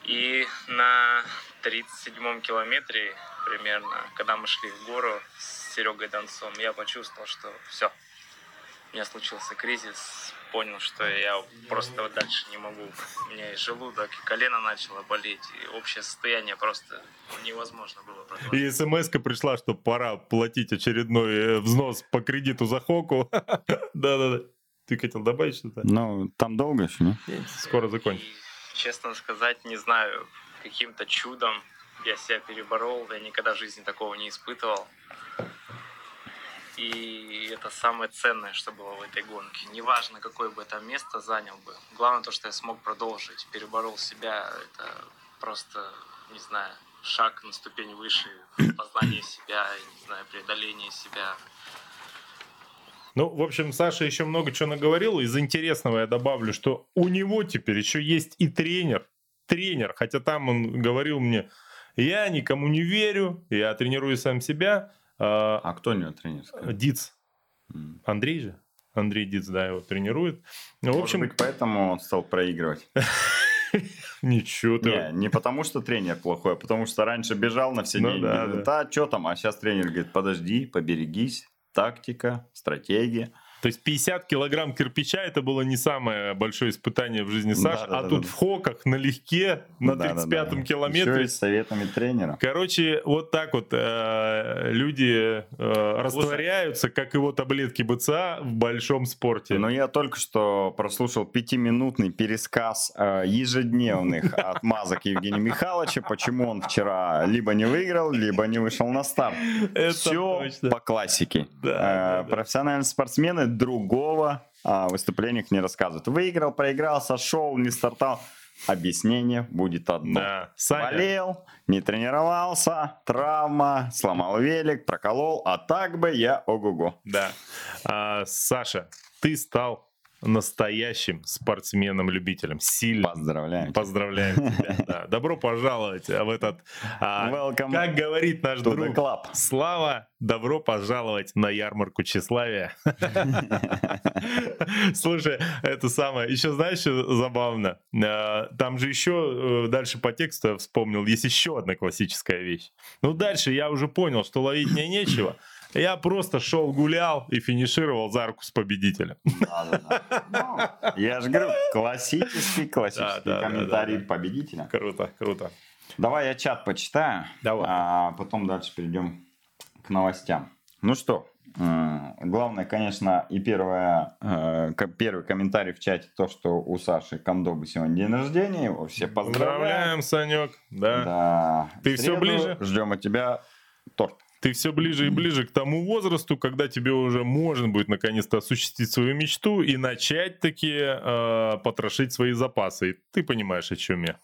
И на 37-м километре примерно, когда мы шли в гору с Серегой Донцом, я почувствовал, что все, у меня случился кризис, понял, что я просто вот дальше не могу. У меня и желудок, и колено начало болеть, и общее состояние просто невозможно было продолжать. И смс пришла, что пора платить очередной э, взнос по кредиту за Хоку. <laughs> Да-да-да. Ты хотел добавить что-то? Ну, там долго еще, не? Скоро закончим. Честно сказать, не знаю, каким-то чудом я себя переборол, я никогда в жизни такого не испытывал. И это самое ценное, что было в этой гонке. Неважно, какое бы это место занял бы. Главное то, что я смог продолжить, переборол себя. Это просто, не знаю, шаг на ступень выше, <coughs> познание себя, не знаю, преодоление себя. Ну, в общем, Саша еще много чего наговорил. Из интересного я добавлю, что у него теперь еще есть и тренер. Тренер. Хотя там он говорил мне, я никому не верю, я тренирую сам себя. А, А кто у него тренер? Диц. М. Андрей же. Андрей Диц, да, его тренирует. Ну, в общем, быть, поэтому он стал проигрывать. <laughs> ничего ты. Не, не потому, что тренер плохой, а потому что раньше бежал на все Ну деньги. да, Да, да. что там? А сейчас тренер говорит, подожди, поберегись. Тактика, стратегия. То есть 50 килограмм кирпича это было не самое большое испытание в жизни Саши, Да, да, а да, тут да. в хоках налегке на Да, да, 35-м да. километре. Еще и с советами тренера. Короче, вот так вот э, люди э, растворяются, как его таблетки БЦА в большом спорте. Но я только что прослушал пятиминутный пересказ э, ежедневных <laughs> отмазок Евгения Михайловича, почему он вчера либо не выиграл, либо не вышел на старт. Это Все точно. по классике. Да, Э, да, да. Профессиональные спортсмены другого о выступлениях не рассказывают. Выиграл, проиграл, сошел, не стартал. Объяснение будет одно. Да. Саня, Болел, не тренировался, травма, сломал велик, проколол, а так бы я ого-го. да. А, Саша, ты стал настоящим спортсменом-любителем. Сильно. Поздравляю. тебя. Поздравляем <laughs> тебя. да. Добро пожаловать в этот, а, как говорит наш друг, club. Слава, добро пожаловать на ярмарку тщеславия. <laughs> Слушай, это самое, еще знаешь, что забавно? Э, Там же еще э, дальше по тексту я вспомнил, есть еще одна классическая вещь. Ну, дальше я уже понял, что ловить мне нечего. Я просто шел, гулял и финишировал за руку с победителем. Да-да-да. Ну, Я же говорю, классический, классический Да, да, да, комментарий да, да. победителя. Круто, круто. Давай я чат почитаю, Давай. а потом дальше перейдем к новостям. Ну что, м, главное, конечно, и первое, э, первый комментарий в чате, то, что у Саши Кондобы сегодня день рождения, его все поздравляем. Поздравляем, Санек. Да. Да. Ты В всё среду ближе? Ждем от тебя торт. Ты все ближе и ближе к тому возрасту, когда тебе уже можно будет наконец-то осуществить свою мечту и начать таки э, потрошить свои запасы. И ты понимаешь, о чем я.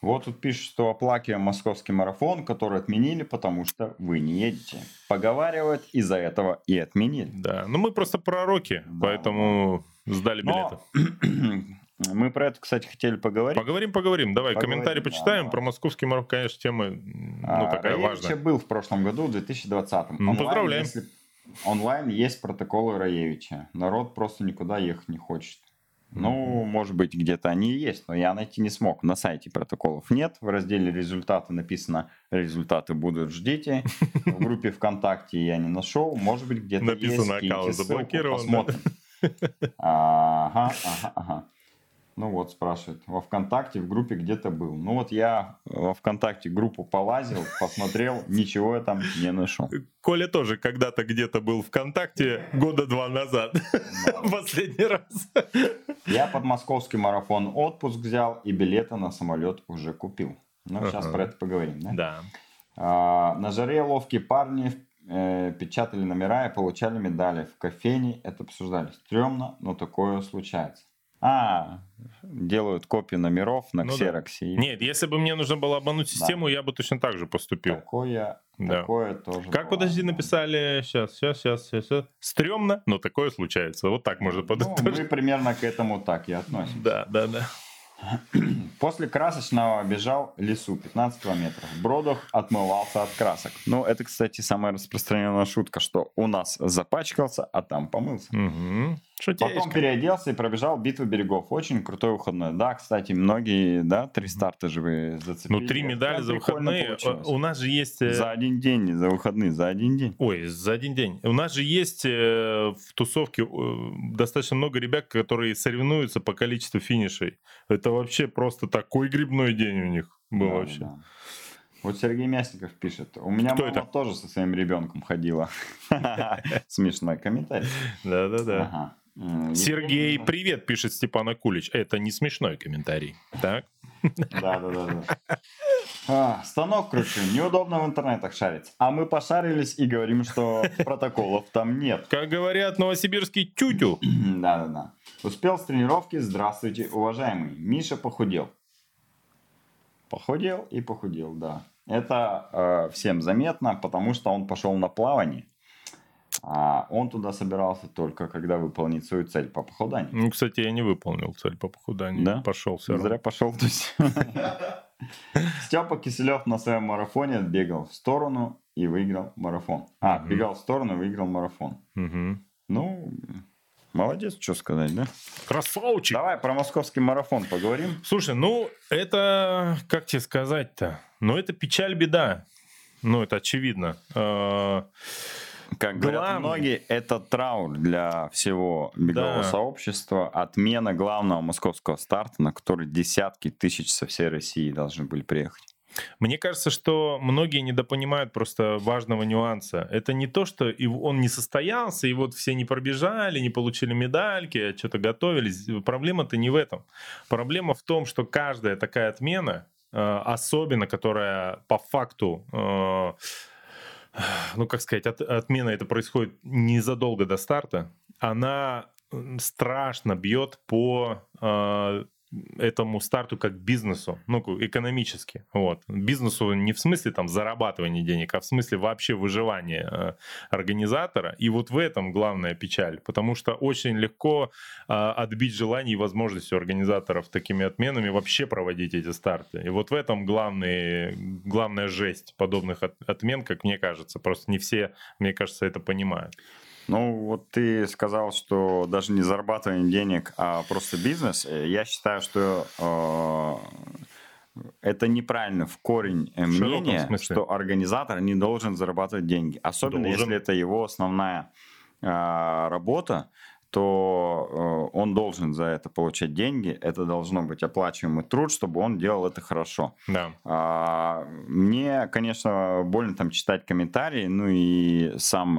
Вот тут пишут, что оплакиваем московский марафон, который отменили, потому что вы не едете. Поговаривают, из-за этого и отменили. Да. Ну мы просто пророки, Да. поэтому сдали билеты. Но <clears throat> <clears throat> мы про это, кстати, хотели поговорить. Поговорим, поговорим. Давай, Поговорим, комментарий почитаем. да. Про московский марафон, конечно, тема ну, А, такая важная. был в прошлом году, в 2020. Ну, поздравляем. если- онлайн есть протоколы Раевича. Народ просто никуда ехать не хочет. Ну, может быть, где-то они и есть, но я найти не смог. На сайте протоколов нет. В разделе результаты написано «Результаты будут, ждите». В группе ВКонтакте я не нашел. Может быть, где-то Написано, есть. Киньте аккаунт заблокирован? Посмотрим. <laughs> Ага, ага, ага. Ну вот, спрашивает, во ВКонтакте в группе где-то был. Ну вот я во ВКонтакте группу полазил, посмотрел, <laughs> ничего я там не нашел. Коля тоже когда-то где-то был ВКонтакте года два назад. <laughs> Последний раз. Я под московский марафон отпуск взял и билеты на самолет уже купил. Ну, сейчас про это поговорим, да? Да. А, на жаре ловкие парни э, печатали номера и получали медали. В кофейне это обсуждали. Стремно, но такое случается. А, делают копии номеров на Ну да. ксероксе. и Нет, если бы мне нужно было обмануть систему, я бы точно так же поступил. Такое, Да. такое тоже. Как, бывает, подожди, да. написали сейчас, сейчас, сейчас, сейчас. Стремно, но такое случается. Вот так можно Ну, подытожить. мы примерно к этому так и относимся. Да, да, да. <clears throat> После красочного бежал лесу 15 километров. В Бродах отмывался от красок. Ну, это, кстати, самая распространенная шутка, что у нас запачкался, а там помылся. Угу. Потом Шутеечка. переоделся и пробежал битву берегов. Очень крутой выходной. Да, кстати, многие, да, три старта же вы зацепили. Ну, три медали за выходные. получилось. У нас же есть... э, За один день, за выходные, за один день. Ой, за один день. У нас же есть э, в тусовке э, достаточно много ребят, которые соревнуются по количеству финишей. Это вообще просто такой грибной день у них был Да, вообще. да. Вот Сергей Мясников пишет. У меня Кто мама это? тоже со своим ребенком ходила. <laughs> Смешной комментарий. Да-да-да. Сергей, привет, пишет Степан Акулич. Это не смешной комментарий. Так? Да, да, да, да. А, станок кручу, неудобно в интернетах шарить. А мы пошарились и говорим, что протоколов там нет. Как говорят новосибирский тютю. <clears throat> Да, да, да. Успел с тренировки. Здравствуйте, уважаемый. Миша похудел. Похудел и похудел, да. Это э, всем заметно, потому что он пошел на плавание. А он туда собирался только когда выполнит свою цель по похуданию. Ну, кстати, я не выполнил цель по похуданию. Да? Пошел все равно. Зря пошел. То есть. <laughs> Степа Киселев на своем марафоне отбегал в сторону и выиграл марафон. А, бегал в сторону и выиграл марафон. Ну, молодец, что сказать, да? Красавчик. Давай про московский марафон поговорим. Слушай, ну, это, как тебе сказать-то? Ну, это печаль, беда. Ну, это очевидно. Как говорят многие, это траур для всего бегового Да. сообщества. Отмена главного московского старта, на который десятки тысяч со всей России должны были приехать. Мне кажется, что многие недопонимают просто важного нюанса. Это не то, что он не состоялся, и вот все не пробежали, не получили медальки, а что-то готовились. Проблема-то не в этом. Проблема в том, что каждая такая отмена, э, особенно которая по факту, э, ну как сказать, от- отмена это происходит незадолго до старта, она страшно бьет по э, этому старту как бизнесу, ну, экономически. Вот. Бизнесу не в смысле там зарабатывания денег, а в смысле вообще выживания э, организатора. И вот в этом главная печаль, потому что очень легко э, отбить желание и возможность у организаторов такими отменами вообще проводить эти старты. И вот в этом главный, главная жесть подобных от- отмен, как мне кажется. Просто не все, мне кажется, это понимают. Ну, вот ты сказал, что даже не зарабатывание денег, а просто бизнес. Э, Я считаю, что э, это неправильно в корень э, В мнение, что организатор не должен зарабатывать деньги. Особенно Должен. если это его основная э, работа, то э, он должен за это получать деньги. Это должно быть оплачиваемый труд, чтобы он делал это хорошо. Да. А, Мне, конечно, больно там читать комментарии, ну и сам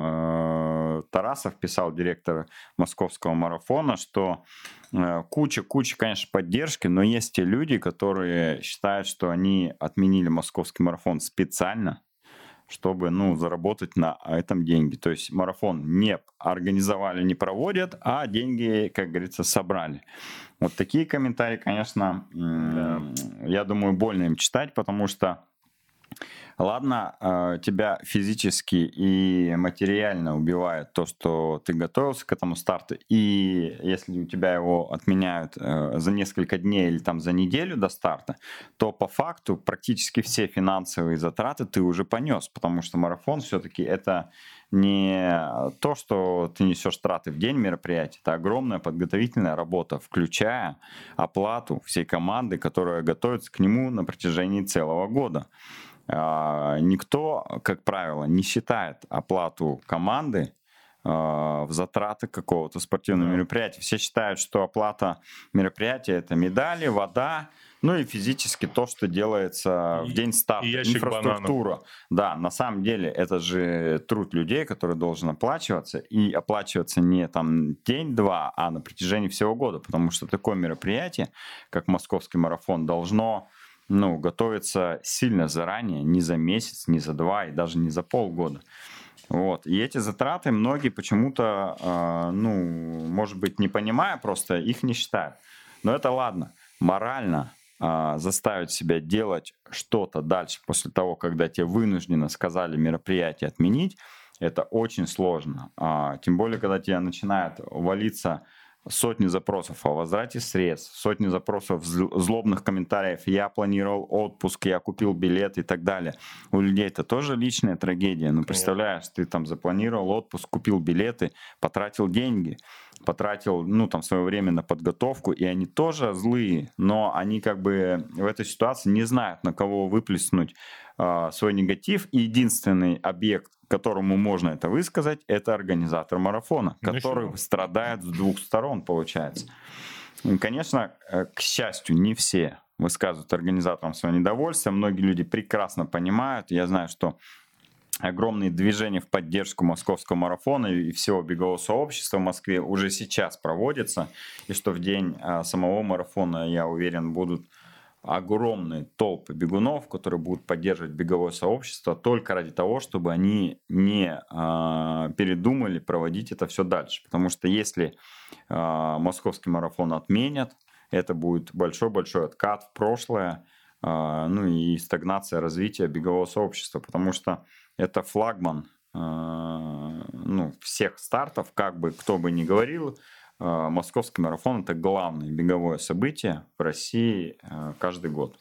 Тарасов писал, директор московского марафона, что э, куча-куча, конечно, поддержки, но есть те люди, которые считают, что они отменили московский марафон специально, чтобы, ну, заработать на этом деньги. То есть марафон не организовали, не проводят, а деньги, как говорится, собрали. Вот такие комментарии, конечно, м, я думаю, больно им читать, потому что Ладно, э, тебя физически и материально убивает то, что ты готовился к этому старту, и если у тебя его отменяют э, за несколько дней или там за неделю до старта, то по факту практически все финансовые затраты ты уже понес, потому что марафон все-таки это не то, что ты несешь траты в день мероприятия, это огромная подготовительная работа, включая оплату всей команды, которая готовится к нему на протяжении целого года. А, Никто, как правило, не считает оплату команды в затраты какого-то спортивного Да. мероприятия. Все считают, что оплата мероприятия это медали, вода, ну и физически то, что делается в И- день старта, и ящик инфраструктура. Да, на самом деле это же труд людей, который должен оплачиваться и оплачиваться не там день-два, а на протяжении всего года, потому что такое мероприятие, как московский марафон, должно ну, готовиться сильно заранее, не за месяц, не за два и даже не за полгода. Вот. И эти затраты многие почему-то, э, ну, может быть, не понимая, просто их не считают. Но это ладно. Морально э, заставить себя делать что-то дальше после того, когда тебе вынужденно сказали мероприятие отменить, это очень сложно. А, тем более, когда тебе начинают валиться сотни запросов о возврате средств, сотни запросов зл- злобных комментариев. Я планировал отпуск, я купил билет и так далее. У людей это тоже личная трагедия. Ну, представляешь, ты там запланировал отпуск, купил билеты, потратил деньги, потратил, ну, там, свое время на подготовку, и они тоже злые, но они как бы в этой ситуации не знают, на кого выплеснуть а, свой негатив. И единственный объект, которому можно это высказать, это организатор марафона, Ну, который еще. страдает с двух сторон, получается. И, конечно, э, к счастью, не все высказывают организаторам свое недовольство. Многие люди прекрасно понимают. Я знаю, что огромные движения в поддержку московского марафона и всего бегового сообщества в Москве уже сейчас проводятся, и что в день а, самого марафона, я уверен, будут огромные толпы бегунов, которые будут поддерживать беговое сообщество только ради того, чтобы они не а, передумали проводить это все дальше. Потому что если а, московский марафон отменят, это будет большой-большой откат в прошлое, ну и стагнация развития бегового сообщества, потому что это флагман а, ну, всех стартов, как бы кто бы ни говорил, а, московский марафон это главное беговое событие в России а, каждый год.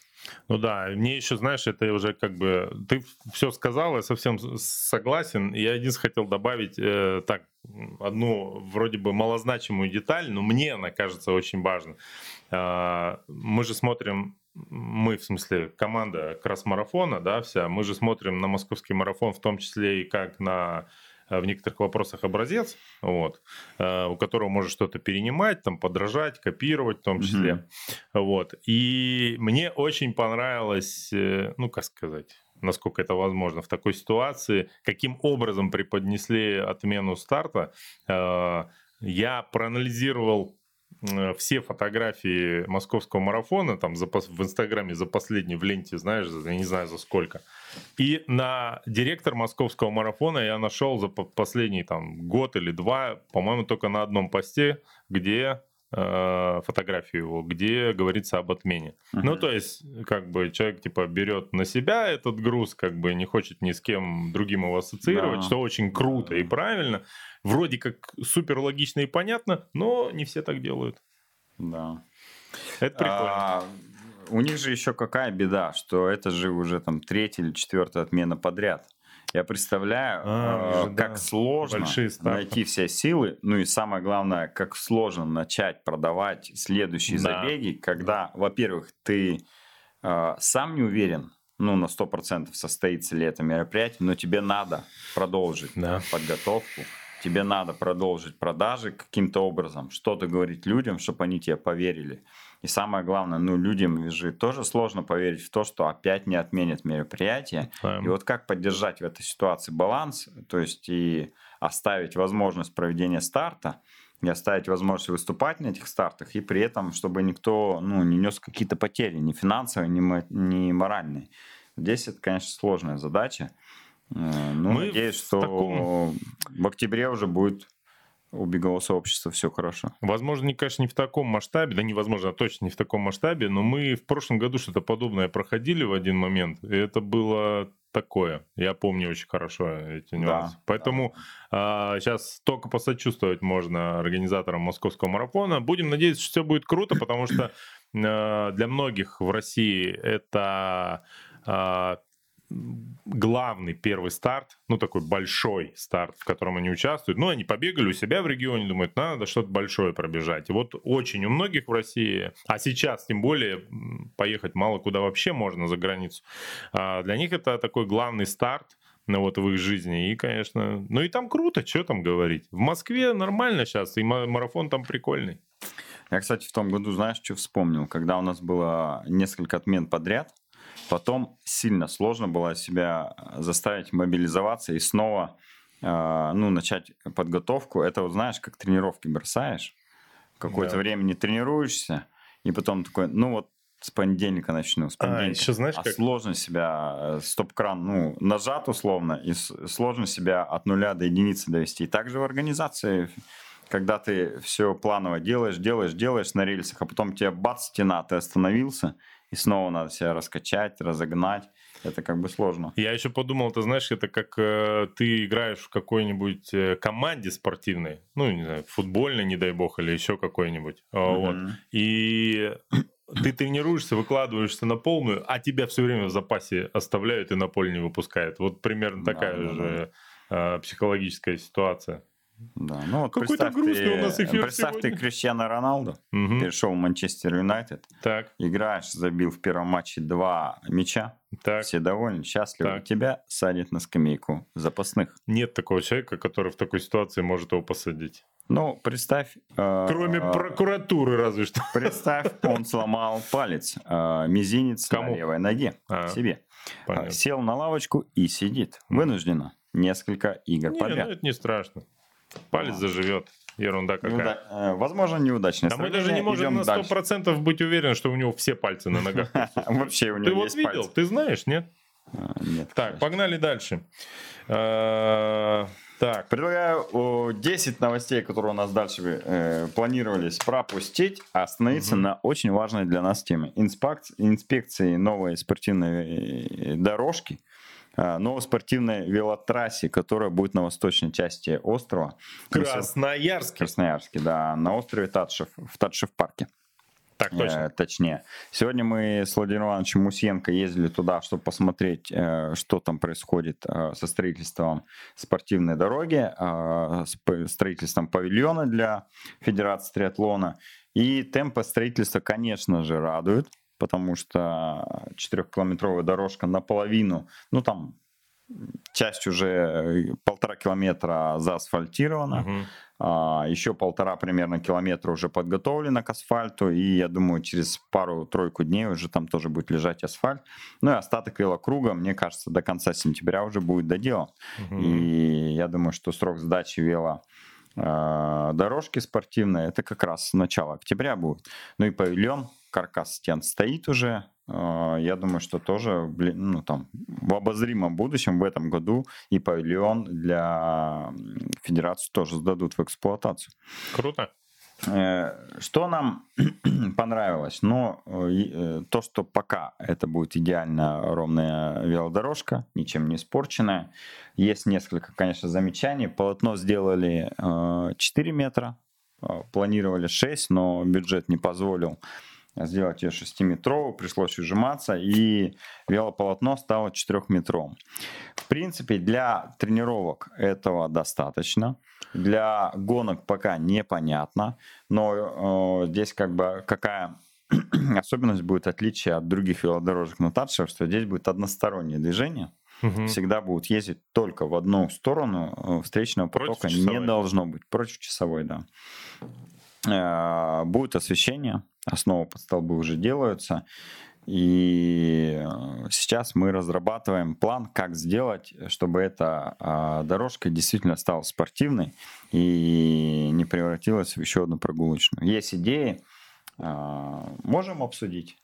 Ну да, мне еще, знаешь, это уже как бы... Ты все сказал, я совсем согласен. Я один хотел добавить э, так, одну вроде бы малозначимую деталь, но мне она кажется очень важной. А, Мы же смотрим, мы, в смысле, команда кросс-марафона, да, вся, мы же смотрим на московский марафон в том числе и как на э, в некоторых вопросах образец, вот, э, у которого можно что-то перенимать, там, подражать, копировать в том числе. Мгм. Вот. И мне очень понравилось, э, ну, как сказать, насколько это возможно в такой ситуации, каким образом преподнесли отмену старта. Я проанализировал все фотографии московского марафона там за, в Инстаграме за последний в ленте, знаешь, я не знаю за сколько. И на директор московского марафона я нашел за по- последний там год или два, по-моему, только на одном посте, где э, фотографию его, где говорится об отмене. Ну, Мгм. то есть, как бы человек типа берет на себя этот груз, как бы не хочет ни с кем другим его ассоциировать, Да. что очень круто Да. и правильно. Вроде как супер логично и понятно, но не все так делают. Да. Это прикольно. А, у них же еще какая беда, что это же уже там третья или четвертая отмена подряд. Я представляю, А, э, как да. сложно найти все силы, ну и самое главное, как сложно начать продавать следующие Да. забеги, когда, во-первых, ты э, сам не уверен, ну, на 100% состоится ли это мероприятие, но тебе надо продолжить Да. подготовку, тебе надо продолжить продажи каким-то образом, что-то говорить людям, чтобы они тебе поверили. И самое главное, ну, людям же тоже сложно поверить в то, что опять не отменят мероприятие. Да. И вот как поддержать в этой ситуации баланс, то есть и оставить возможность проведения старта, и оставить возможность выступать на этих стартах, и при этом, чтобы никто ну, не нес какие-то потери, ни финансовые, ни, мо- ни моральные. Здесь это, конечно, сложная задача. Э, Ну, Мы надеюсь, в что таком- в октябре уже будет у бегового сообщества все хорошо. Возможно, не, конечно, не в таком масштабе, да невозможно, а точно не в таком масштабе, но мы в прошлом году что-то подобное проходили в один момент, и это было такое. Я помню очень хорошо эти нюансы. Да, Поэтому сейчас только посочувствовать можно организаторам московского марафона. Будем надеяться, что все будет круто, потому что э, для многих в России это а, главный первый старт, ну такой большой старт, в котором они участвуют. Ну, они побегали у себя в регионе, думают, надо что-то большое пробежать. И вот очень у многих в России, а сейчас тем более поехать мало куда вообще можно за границу, а, для них это такой главный старт, ну, вот в их жизни. И, конечно, ну и там круто, что там говорить. В Москве нормально сейчас, и ма- марафон там прикольный. Я, кстати, в том году, знаешь, что вспомнил? Когда у нас было несколько отмен подряд, потом сильно сложно было себя заставить мобилизоваться и снова э, ну, начать подготовку. Это вот знаешь, как тренировки бросаешь, какое-то Да. время не тренируешься, и потом такой, ну вот с понедельника начну, с А, понедельника. еще знаешь, А как... сложно себя, э, стоп-кран, ну, нажат условно, и сложно себя от нуля до единицы довести. И также в организации, когда ты все планово делаешь, делаешь, делаешь на рельсах, а потом тебе бац, стена, ты остановился, и снова надо себя раскачать, разогнать. Это как бы сложно. Я еще подумал, ты знаешь, это как э, ты играешь в какой-нибудь э, команде спортивной, ну, не знаю, футбольной, не дай бог, или еще какой-нибудь. А, вот. Мгм. И ты тренируешься, выкладываешься на полную, а тебя все время в запасе оставляют и на поле не выпускают. Вот примерно Да, такая да, же э, психологическая ситуация. Да, ну вот Какой-то грустный ты- у нас эфир Представь ты сегодня. Криштиано Роналдо, Мгм. перешел в Манчестер Юнайтед, Так, играешь, забил в первом матче два мяча, так. все довольны, счастливы. Так. Тебя садят на скамейку запасных. Нет такого человека, который в такой ситуации может его посадить. Ну, представь... э, Кроме э, прокуратуры, разве что. Представь, <laughs> он сломал палец, э, мизинец Кому? на левой ноге А, себе. понятно. Э, Сел на лавочку и сидит. Вынужденно. Несколько игр Не, подряд. ну это не страшно. Палец Ну. заживет. Ерунда какая. да, э, возможно, неудачное Да мы даже не можем Идем на дальше. 100% быть уверены, что у него все пальцы на ногах. <laughs> Вообще у Ты него вот есть видел? Ты знаешь, нет? А, Нет. Так, погнали дальше. Э, Так, Предлагаю о, 10 новостей, которые у нас дальше э, планировались пропустить, а остановиться Мгм. на очень важной для нас теме. Инспекции новой спортивной э, дорожки, э, новой спортивной велотрассе, которая будет на восточной части острова. Красноярск. Красноярске, да, на острове Татшев, в Татшев парке. Так точно. Э, точнее. Сегодня мы с Владимиром Ивановичем Мусенко ездили туда, чтобы посмотреть, э, что там происходит э, со строительством спортивной дороги, э, с строительством павильона для Федерации триатлона. И темпы строительства, конечно же, радуют, потому что 4-километровая дорожка наполовину, ну там часть уже полтора километра заасфальтирована, Мгм. а, еще полтора примерно километра уже подготовлено к асфальту, и я думаю, через пару-тройку дней уже там тоже будет лежать асфальт. Ну и остаток велокруга, мне кажется, до конца сентября уже будет доделан. Мгм. И я думаю, что срок сдачи вело э, дорожки спортивной, это как раз начало октября будет. Ну и павильон, каркас стен стоит уже. Э, Я думаю, что тоже блин, ну, там, в обозримом будущем, в этом году, и павильон для федерации тоже сдадут в эксплуатацию. Круто. Э, Что нам <clears throat> понравилось? Ну, э, э, то, что пока это будет идеально ровная велодорожка, ничем не испорченная. Есть несколько, конечно, замечаний. Полотно сделали э, 4 метра, планировали 6, но бюджет не позволил сделать ее 6-метровую, пришлось ужиматься, и велополотно стало 4-метровым. В принципе, для тренировок этого достаточно. Для гонок пока непонятно, но э, здесь как бы какая <clears throat> особенность будет отличие от других велодорожек на Татше, что здесь будет одностороннее движение. Мгм. Всегда будут ездить только в одну сторону, э, встречного Против потока часовой. не должно быть. Против часовой, да. Э, Будет освещение, основы под столбы уже делаются. И э, сейчас мы разрабатываем план, как сделать, чтобы эта а, дорожка действительно стала спортивной и не превратилась в еще одну прогулочную. Есть идеи, а, можем обсудить.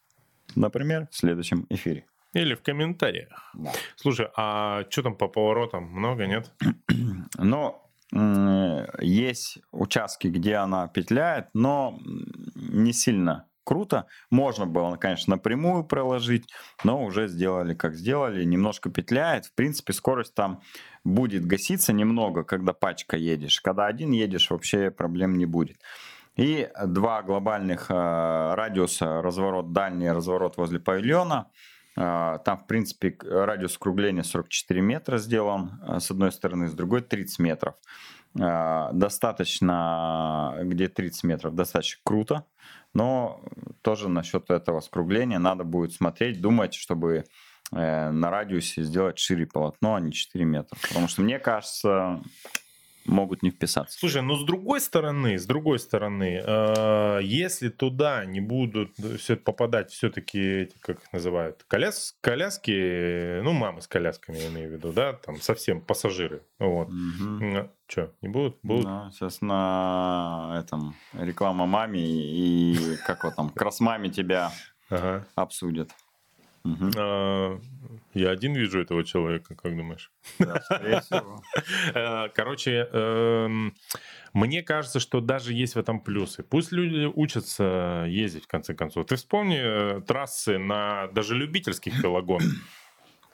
Например, в следующем эфире. Или в комментариях. Да. Слушай, а что там по поворотам? Много, нет? <clears throat> Но есть участки, где она петляет, но не сильно круто. Можно было, конечно, напрямую проложить, но уже сделали, как сделали. Немножко петляет. В принципе, скорость там будет гаситься немного, когда пачка едешь. Когда один едешь, вообще проблем не будет. И два глобальных э, радиуса, разворот дальний, разворот возле павильона. Э, Там, в принципе, радиус скругления 44 метра сделан э, с одной стороны, с другой 30 метров. Э, Достаточно, где 30 метров, достаточно круто, но тоже насчет этого скругления надо будет смотреть, думать, чтобы э, на радиусе сделать шире полотно, а не 4 метра. Потому что, мне кажется, могут не вписаться. Слушай, ну с другой стороны, с другой стороны, э, если туда не будут все попадать все-таки эти, как их называют, коляс, коляски, ну мамы с колясками, я имею в виду, да, там совсем пассажиры, вот. Мгм. Что, не будут? Будут. Да, сейчас на этом реклама маме и как вот там, красмаме тебя обсудят. А, я один вижу этого человека, как думаешь? Да, скорее всего. <laughs> Э, Короче, эм, мне кажется, что даже есть в этом плюсы. Пусть люди учатся ездить, в конце концов. Ты вспомни э, трассы на даже любительских велогонках.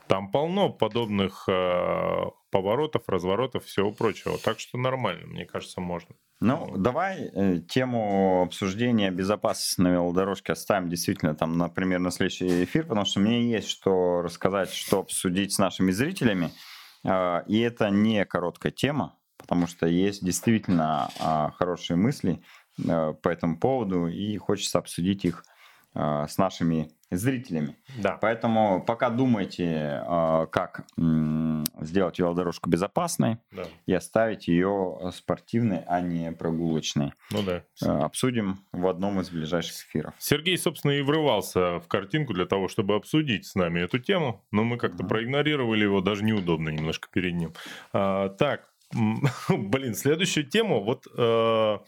Там полно подобных э, поворотов, разворотов, всего прочего. Так что нормально, мне кажется, можно. Ну, давай э, тему обсуждения безопасности на велодорожке оставим действительно там, например, на следующий эфир, потому что мне есть что рассказать, что обсудить с нашими зрителями. А, И это не короткая тема, потому что есть действительно а, хорошие мысли а, по этому поводу, и хочется обсудить их а, с нашими зрителями. Да. Поэтому пока думайте, а, как сделать велодорожку безопасной, да. и оставить ее спортивной, а не прогулочной. Ну да. Э, Обсудим в одном из ближайших эфиров. Сергей, собственно, и врывался в картинку для того, чтобы обсудить с нами эту тему, но мы как-то Мгм. проигнорировали его, даже неудобно немножко перед ним. А, так, <laughs> блин, следующую тему, вот э,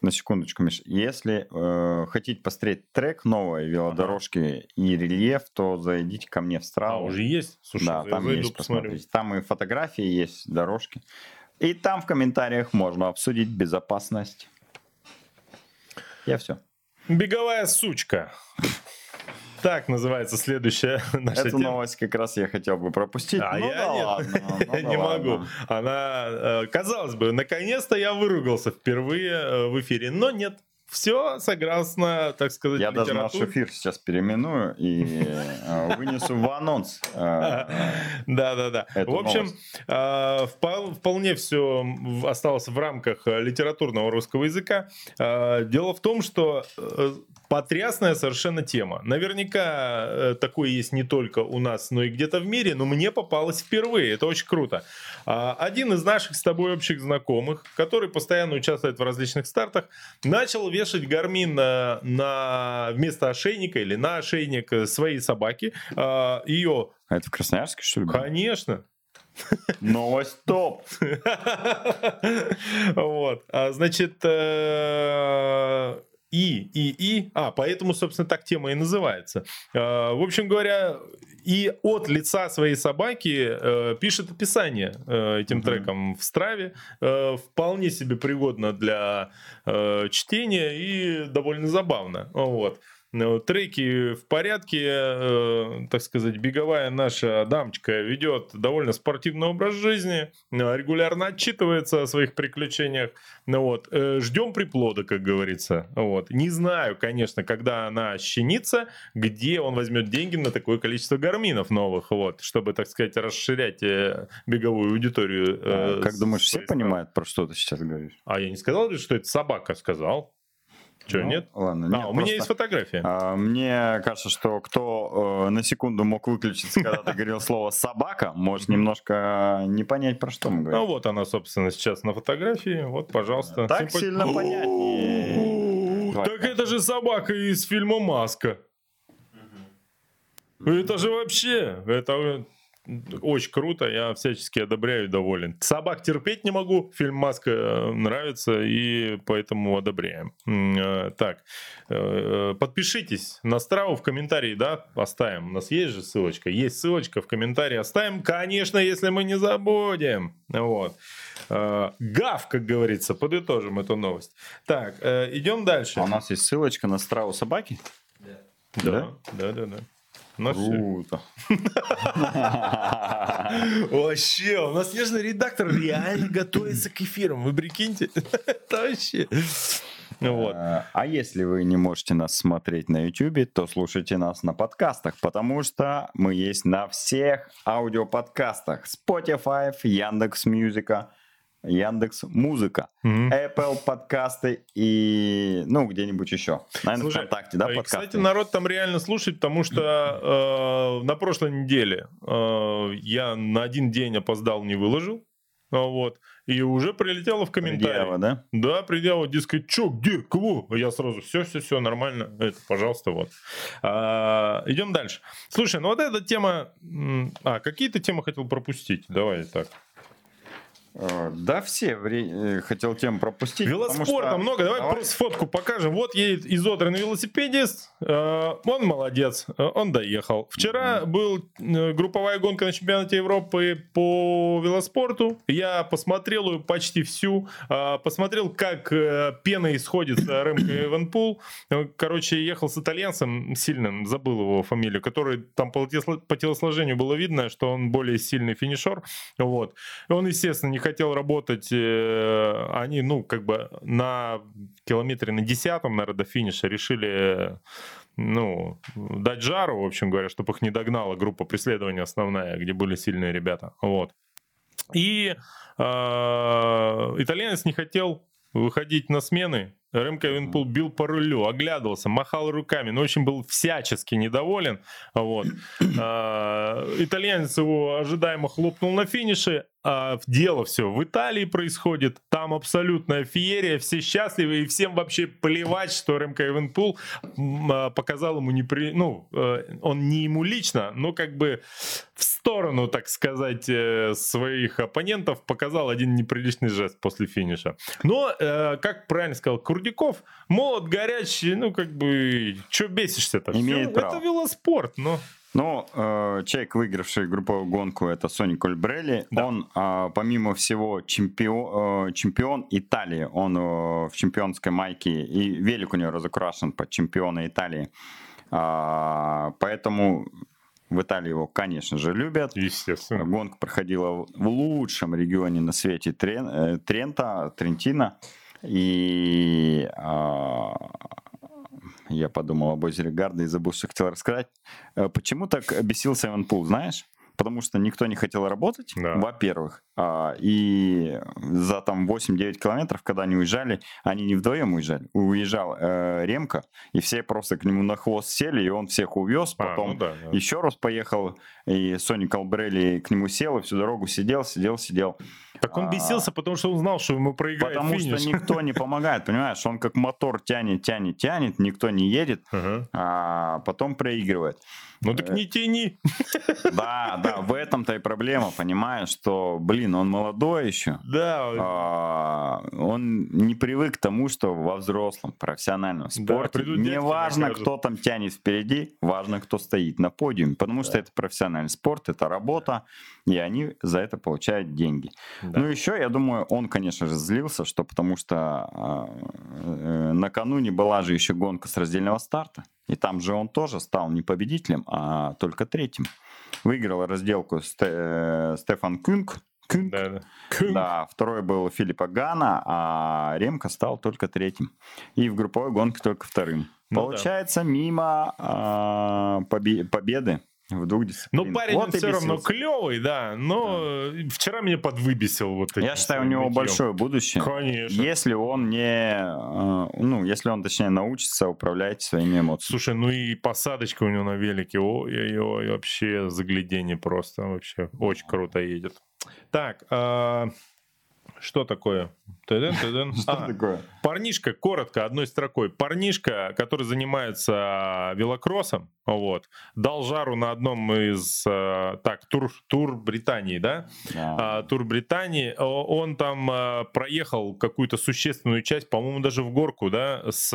На секундочку, Миш. Если э, хотите посмотреть трек новой велодорожки и рельеф, то зайдите ко мне в а, Страву. уже есть? Слушай, да, там зайду, есть, посмотрю. посмотрите. Там и фотографии есть, дорожки. И там в комментариях можно обсудить безопасность. Я все. Беговая сучка. Так называется следующая <laughs> наша Эту тема. новость как раз я хотел бы пропустить. А Ну я да нет. ладно, ну <laughs> Я да не ладно. могу. Она, э, казалось бы, наконец-то я выругался впервые э, в эфире, но нет. Все согласно, так сказать, Я даже наш эфир сейчас переименую и э, вынесу в анонс. э, Да, да, да. Эту В общем, впол- вполне все осталось в рамках э, литературного русского языка. Дело в том, что э, потрясная совершенно тема. Наверняка э, такое есть не только у нас, но и где-то в мире, но мне попалось впервые. Это очень круто. Один из наших с тобой общих знакомых, который постоянно участвует в различных стартах, начал вешать гармин на, на- вместо ошейника или на ошейник э, своей собаки. А, Ее, А это в Красноярске, что ли? конечно, Новость <laughs> топ. Вот. А, Значит, э, и, и, и. А, поэтому, собственно, так тема и называется. Э, В общем говоря, и от лица своей собаки э, пишет описание э, этим Мгм. треком в Страве. Э, Вполне себе пригодно для э, чтения и довольно забавно. Вот. Ну, Треки в порядке, э, так сказать, беговая наша дамочка ведет довольно спортивный образ жизни, э, регулярно отчитывается о своих приключениях. Ну вот, э, ждем приплода, как говорится. Вот. Не знаю, конечно, когда она щенится, где он возьмет деньги на такое количество гарминов новых, вот, чтобы, так сказать, расширять э, беговую аудиторию. э, А, Как думаешь, все понимают, про что ты сейчас говоришь? а я не сказал, что это собака сказал? Что, Ну, нет? Ладно, А, нет, у меня просто, есть фотография. а, Мне кажется, что кто э, на секунду мог выключиться, когда ты говорил слово «собака», может немножко не понять, про что мы Ну говорим. вот она, собственно, сейчас на фотографии. Вот, пожалуйста. Так сильно понятнее. Так это же собака из фильма «Маска». Это же вообще, это очень круто, я всячески одобряю и доволен. Собак терпеть не могу, фильм «Маска» э, нравится, и поэтому одобряем. Э, Так, э, подпишитесь на Страву в комментарии, да, оставим. У нас есть же ссылочка? Есть ссылочка в комментарии, оставим, конечно, если мы не забудем. Вот. Гав, как говорится, подытожим эту новость. Так, идем дальше. А у нас есть ссылочка на страву собаки? Да, да, да, да. У всё. Круто. <laughs> Вообще, у нас снежный редактор реально готовится к эфирам. Вы прикиньте? <laughs> Это вообще... Ну вот. Э, А если вы не можете нас смотреть на YouTube, то слушайте нас на подкастах, потому что мы есть на всех аудиоподкастах. Spotify, Яндекс Музыка, Яндекс Музыка, Мгм. Apple подкасты и, ну, где-нибудь еще. Наверное, Слушай, ВКонтакте, да, и, подкасты? Кстати, народ там реально слушает, потому что э, на прошлой неделе э, я на один день опоздал, не выложил. а Вот. И уже прилетело в комментарии. Да? Да, предъява, дескать, чё, где, кого? А Я сразу, все, все, все, нормально. Это, пожалуйста, вот. А, идем дальше. Слушай, ну вот эта тема... А, какие ты темы хотел пропустить? Давай так. Э, Да, все вре- э, хотел тему пропустить. Велоспорта что- много. Давай, Давай. просто фотку покажем. Вот едет изодранный велосипедист. Э, Он молодец. Он доехал. Вчера был э, групповая гонка на чемпионате Европы по велоспорту. Я посмотрел ее почти всю. Посмотрел, как пена исходит с Ремко Эвенпул. Короче, ехал с итальянцем сильным, забыл его фамилию, который там по телосло- по телосложению было видно, что он более сильный финишер. Вот. Он, естественно, не хотел работать. э, Они, ну, как бы на километре на десятом, наверное, до финиша решили ну, дать жару, в общем говоря, чтобы их не догнала группа преследования основная, где были сильные ребята. Вот. И э, итальянец не хотел выходить на смены. Ремко Винпул бил по рулю, оглядывался, махал руками, но очень был всячески недоволен. Вот. <clears throat> А, Итальянец его ожидаемо хлопнул на финише. А дело все в Италии происходит. Там абсолютная феерия, все счастливы, и всем вообще плевать, что Ремко Эвенпул а, показал ему непри... Ну, э, он не ему лично, но как бы в сторону, так сказать, э, своих оппонентов показал один неприличный жест после финиша. Но, э, как правильно сказал Курдяков, молод горячий, ну, как бы, что бесишься-то? Имеет Всё, право. Это велоспорт, но... Ну, э, человек, выигравший групповую гонку, это Сони Кольбрелли. Да. Он, а, помимо всего, чемпион, э, чемпион Италии. Он э, в чемпионской майке, и велик у него разукрашен под чемпиона Италии. А, поэтому в Италии его, конечно же, любят. Естественно. Гонка проходила в лучшем регионе на свете Трен- э, Трента, Трентино. И а, я подумал об озере Гарда и забыл, что хотел рассказать. Э, Почему так бесился Эванпул, знаешь? Потому что никто не хотел работать, Да. во-первых. А, И за там 8-9 километров, когда они уезжали, они не вдвоем уезжали. Уезжал э, Ремка, и все просто к нему на хвост сели, и он всех увез. А, Потом ну да, да. еще раз поехал, и Сони Калбрелли к нему сел, и всю дорогу сидел, сидел, сидел. Так он А, бесился, потому что он знал, что ему проиграет Потому финиш. что никто не <laughs> помогает, понимаешь? Он как мотор тянет, тянет, тянет, никто не едет, Ага. а потом проигрывает. Ну так не тяни. <laughs> Да, да, в этом-то и проблема, понимаешь, что, блин, он молодой еще, Да, а, он не привык к тому, что во взрослом профессиональном спорте придут не важно, кто там тянет впереди, важно, кто стоит на подиуме, потому что это профессиональный спорт, это работа, и они за это получают деньги. Да. Ну еще, я думаю, он, конечно же, злился, что потому что а, э, накануне была же еще гонка с раздельного старта, и там же он тоже стал не победителем, а только третьим. Выиграл разделку Сте- э, Стефан Кюнг. Кюнг. Да, да. Да, второй был Филиппа Гана, а Ремка стал только третьим. И в групповой гонке только вторым. Ну да. Получается, мимо а, побе- победы в двух Но дисциплинах. парень Вот он все равно клевый, да. Но э, вчера меня подвыбесил вот Я считаю, у него нытьем. большое будущее. Конечно. Если он не, э, ну, если он, точнее, научится управлять своими эмоциями. Слушай, ну и посадочка у него на велике, ой-ой-ой, вообще заглядение просто, вообще очень круто едет. Так, а, что такое? <laughs> Что А, такое? Парнишка, коротко, одной строкой. Парнишка, который занимается велокроссом, вот, дал жару на одном из, э, так, тур, тур Британии, да? Да. а, тур Британии. Он там а, проехал какую-то существенную часть, по-моему, даже в горку, да, с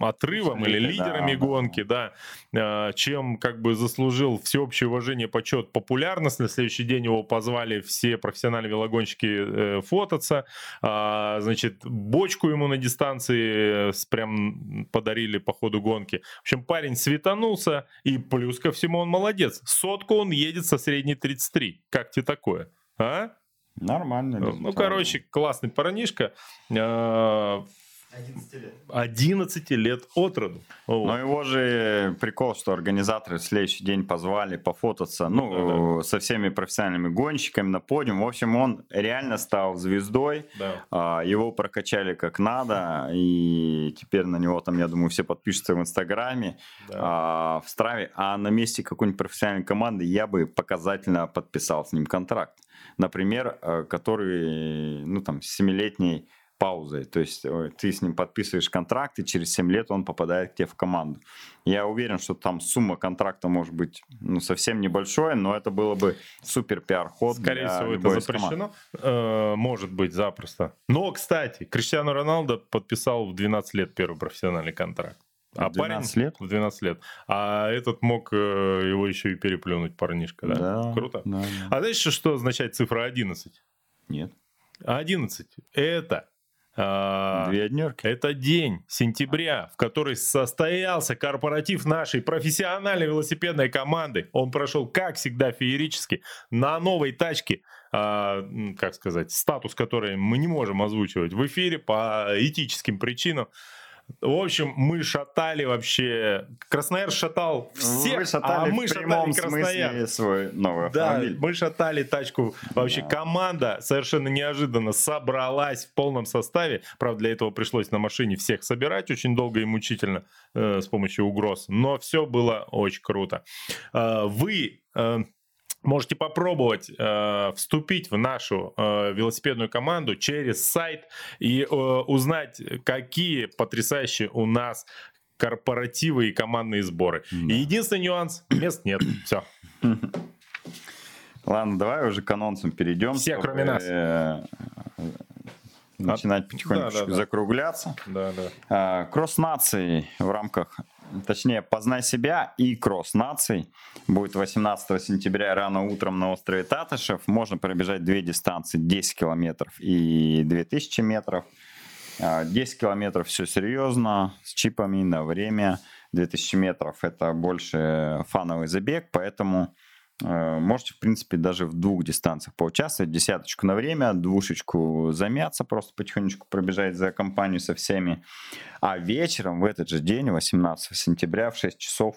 отрывом С или лидерами да, да. гонки, да, А, чем как бы заслужил всеобщее уважение, почет, популярность. На следующий день его позвали все профессиональные велогонщики э, фототься. А, Значит, бочку ему на дистанции э, прям подарили по ходу гонки. В общем, парень светанулся, и плюс ко всему он молодец. Сотку он едет со средней 33. Как тебе такое? А? Нормально. Ну, короче, классный парнишка. А, 11 лет от роду. Но его же прикол, что организаторы в следующий день позвали пофотаться, ну, со всеми профессиональными гонщиками на подиум. В общем, он реально стал звездой. Да. А, Его прокачали как надо, и теперь на него там, я думаю, все подпишутся в Инстаграме, Да. а, в Страве. А на месте какой-нибудь профессиональной команды я бы показательно подписал с ним контракт. Например, э, который, ну, там, с семилетней паузой. То есть ты с ним подписываешь контракт, и через 7 лет он попадает к тебе в команду. Я уверен, что там сумма контракта может быть ну, совсем небольшой, но это было бы супер пиар-ход. Скорее для всего, это команд. запрещено. Э, Может быть, запросто. Но, кстати, Криштиану Роналдо подписал в 12 лет первый профессиональный контракт. А В 12 парень лет? в 12 лет. А этот мог э, его еще и переплюнуть, парнишка, да? Да, Круто. да, да. А знаешь, что означает цифра 11? Нет. 11 это... а, Две однерки. Это день сентября, в который состоялся корпоратив нашей профессиональной велосипедной команды. Он прошел, как всегда, феерически на новой тачке, а, как сказать, статус которой мы не можем озвучивать в эфире по этическим причинам. В общем, мы шатали вообще... Краснояр шатал всех, Вы шатали а мы в шатали прямом Краснояр. смысле свой новый Да, автомобиль. мы шатали тачку. Вообще Да. команда совершенно неожиданно собралась в полном составе. Правда, для этого пришлось на машине всех собирать очень долго и мучительно э, с помощью угроз. Но все было очень круто. Э, вы э, можете попробовать э, вступить в нашу э, велосипедную команду через сайт и э, узнать, какие потрясающие у нас корпоративы и командные сборы. Да. И единственный нюанс, мест нет. <clears throat> Все. Ладно, давай уже к анонсам перейдем. Все, чтобы, кроме нас. э, Начинать потихонечку да, да. закругляться. Да, да. А, Кросс наций в рамках, точнее, познай себя и кросс наций будет 18 сентября рано утром на острове Татышев. Можно пробежать две дистанции 10 километров и 2000 метров. А, 10 километров все серьезно, с чипами на время. 2000 метров это больше фановый забег, поэтому можете, в принципе, даже в двух дистанциях поучаствовать. Десяточку на время, двушечку замяться, просто потихонечку пробежать за компанию со всеми. А вечером в этот же день, 18 сентября в 6 часов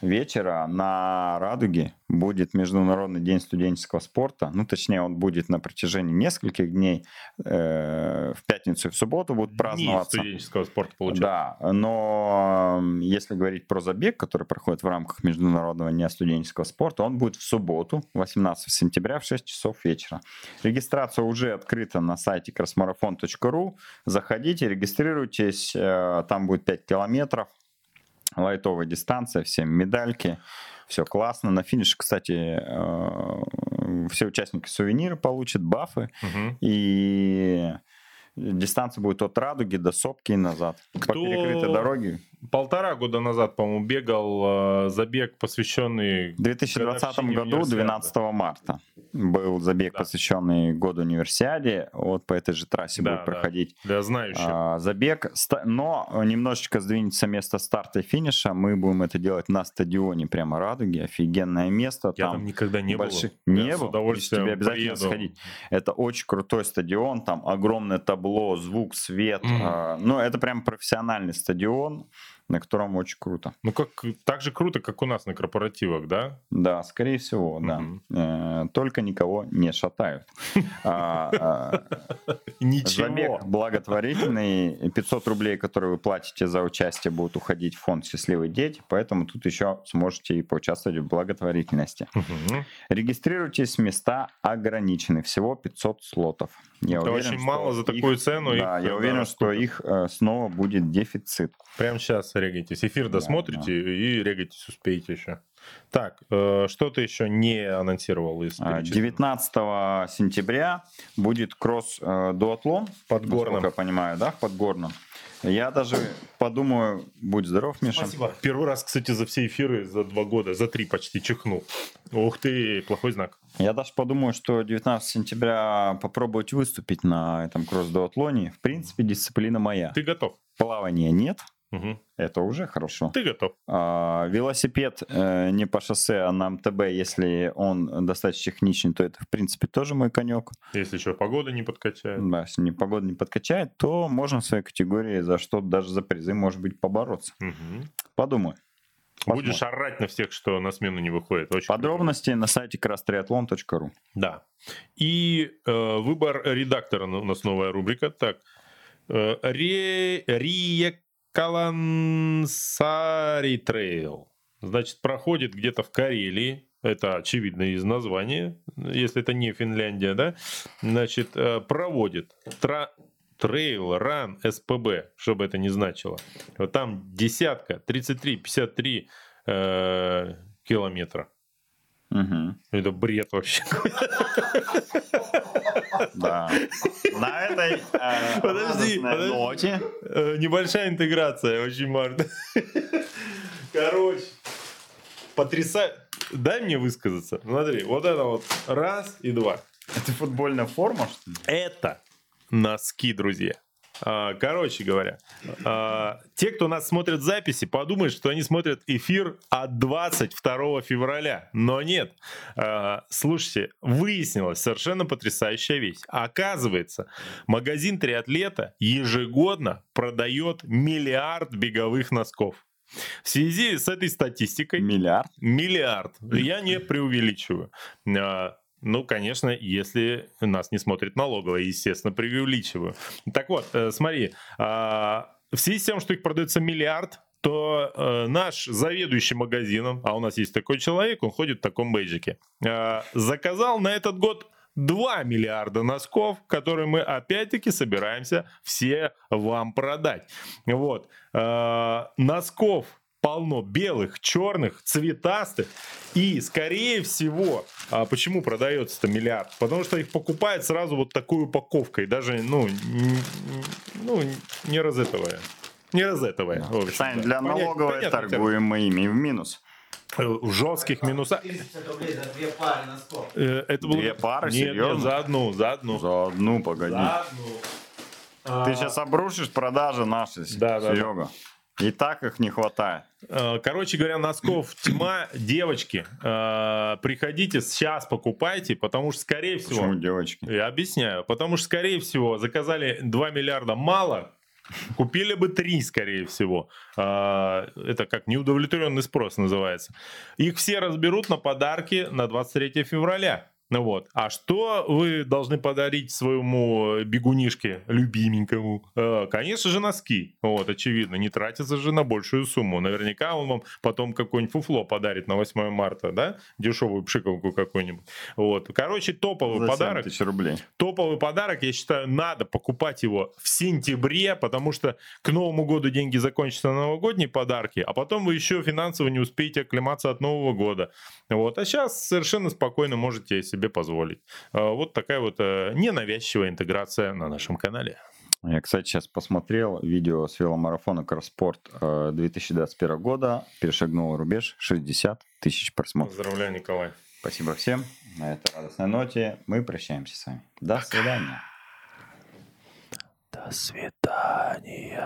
вечера на Радуге будет Международный день студенческого спорта. Ну, точнее, он будет на протяжении нескольких дней. Э, В пятницу и в субботу будут Дни праздноваться. студенческого спорта получается. Да, но если говорить про забег, который проходит в рамках Международного дня студенческого спорта, он будет в субботу, 18 сентября в 6 часов вечера. Регистрация уже открыта на сайте crossmarathon.ru. Заходите, регистрируйтесь, э, там будет 5 километров, лайтовая дистанция, всем медальки, все классно. На финише, кстати, э, все участники сувениры получат, бафы, Мгм. и дистанция будет от Радуги до Сопки и назад. По Кто- перекрытой дороге. Полтора года назад, по-моему, бегал э, забег, посвященный... В 2020 годовщине году, универсиады. 12 марта, был забег, Да. посвященный году универсиаде. Вот по этой же трассе Да, будет да. проходить Для знающих. а, забег. Но немножечко сдвинется место старта и финиша. Мы будем это делать на стадионе прямо Радуги. Офигенное место. Я там там никогда не больших- был. Не Я с был? удовольствием Тебе обязательно поеду. сходить. Это очень крутой стадион, там огромное табло, звук, свет. А, Ну, это прям профессиональный стадион, на котором очень круто. Ну, как, так же круто, как у нас на корпоративах, да? Да, скорее всего, да. Э, Только никого не шатают. А, а, Ничего. Забег благотворительный. 500 рублей, которые вы платите за участие, будут уходить в фонд «Счастливые дети», поэтому тут еще сможете и поучаствовать в благотворительности. Регистрируйтесь, места ограничены, всего 500 слотов. Я Это уверен, очень мало за такую цену. Да, я да, уверен, что их э, снова будет дефицит. Прямо сейчас регайтесь. Эфир Да, досмотрите и регайтесь успеете еще. Так, э, что ты еще не анонсировал из А, перечисленных? 19 сентября будет кросс-дуатлон. Подгорном. Насколько я понимаю, да, в Подгорном. Я даже подумаю, будь здоров, Миша. Спасибо. Первый раз, кстати, за все эфиры за два года, за три почти чихнул. Ух ты, плохой знак. Я даже подумаю, что 19 сентября попробовать выступить на этом кросс-дуатлоне. В принципе, дисциплина моя. Ты готов? Плавания нет, Мгм. Это уже хорошо. Ты готов. А, велосипед э, не по шоссе, а на МТБ, если он достаточно техничный, то это, в принципе, тоже мой конек. Если еще погода не подкачает. Да, если не, погода не подкачает, то можно в своей категории за что даже за призы, может быть, побороться. Мгм. Подумай. Будешь орать на всех, что на смену не выходит. Очень Подробности на сайте крастриатлон.ру. Да. И э, выбор редактора у нас новая рубрика. Так. Э, Ре... Риеккалансаари Trail. Значит, проходит где-то в Карелии. Это очевидно из названия, если это не Финляндия, да? Значит, э, проводит тра... trail, run, СПБ, что бы это ни значило. Вот там десятка, 33-53 э, километра. Мгм. Это бред вообще. <laughs> Да. На этой э, Подожди, ноте Э, Небольшая интеграция, очень важно. Короче, потрясающе. Дай мне высказаться. Смотри, вот это вот раз и два. это футбольная форма, что ли? Это носки, друзья. А, Короче говоря, а, те, кто нас смотрит записи, подумают, что они смотрят эфир от 22 февраля. Но нет. А, Слушайте, выяснилась совершенно потрясающая вещь. Оказывается, магазин триатлета ежегодно продает миллиард беговых носков. В связи с этой статистикой Миллиард. Миллиард. Я не преувеличиваю. А, Ну, конечно, если нас не смотрит налоговая, естественно, преувеличиваю. Так вот, э, смотри, а, в связи с тем, что их продается миллиард, то э, наш заведующий магазином, а у нас есть такой человек, он ходит в таком бейджике, э, заказал на этот год 2 миллиарда носков, которые мы опять-таки собираемся все вам продать. Вот. Э, носков полно белых, черных, цветастых. И, скорее всего, а почему продается-то миллиард? Потому что их покупают сразу вот такой упаковкой. Даже, ну, н- ну не розетовая. Не розетовая. в общем, Сань, да. для Понятно- налоговой понятный торгуем мы ими в минус. Э, В жестких минусах. 350 рублей за две пары носков. Э, Это было... Две пары? Нет, нет, Серьезно? за одну, за одну. За одну, погоди. За одну. Ты А, сейчас обрушишь продажи наши, Да, да, да. И так их не хватает. Э, Короче говоря, носков тьма. Девочки, э, приходите сейчас, покупайте, потому что, скорее всего... Почему девочки? Я объясняю. Потому что, скорее всего, заказали 2 миллиарда мало, купили бы 3, скорее всего. А, Это как неудовлетворенный спрос называется. Их все разберут на подарки на 23 февраля. Ну вот. А что вы должны подарить своему бегунишке любименькому? Э, Конечно же, носки. Вот, очевидно. Не тратится же на большую сумму. Наверняка он вам потом какое-нибудь фуфло подарит на 8 марта, да? Дешевую пшиковку какую-нибудь. Вот. Короче, топовый За 7 подарок тысяч рублей. топовый подарок, я считаю, надо покупать его в сентябре, потому что к Новому году деньги закончатся на новогодние подарки, а потом вы еще финансово не успеете оклематься от Нового года. Вот. А сейчас совершенно спокойно можете себе позволить. А, Вот такая вот э, ненавязчивая интеграция на нашем канале. Я, кстати, сейчас посмотрел видео с веломарафона Кросспорт э, 2021 года. Перешагнул рубеж 60 тысяч просмотров. Поздравляю, Николай. Спасибо всем. На этой радостной ноте мы прощаемся с вами. До свидания. До свидания.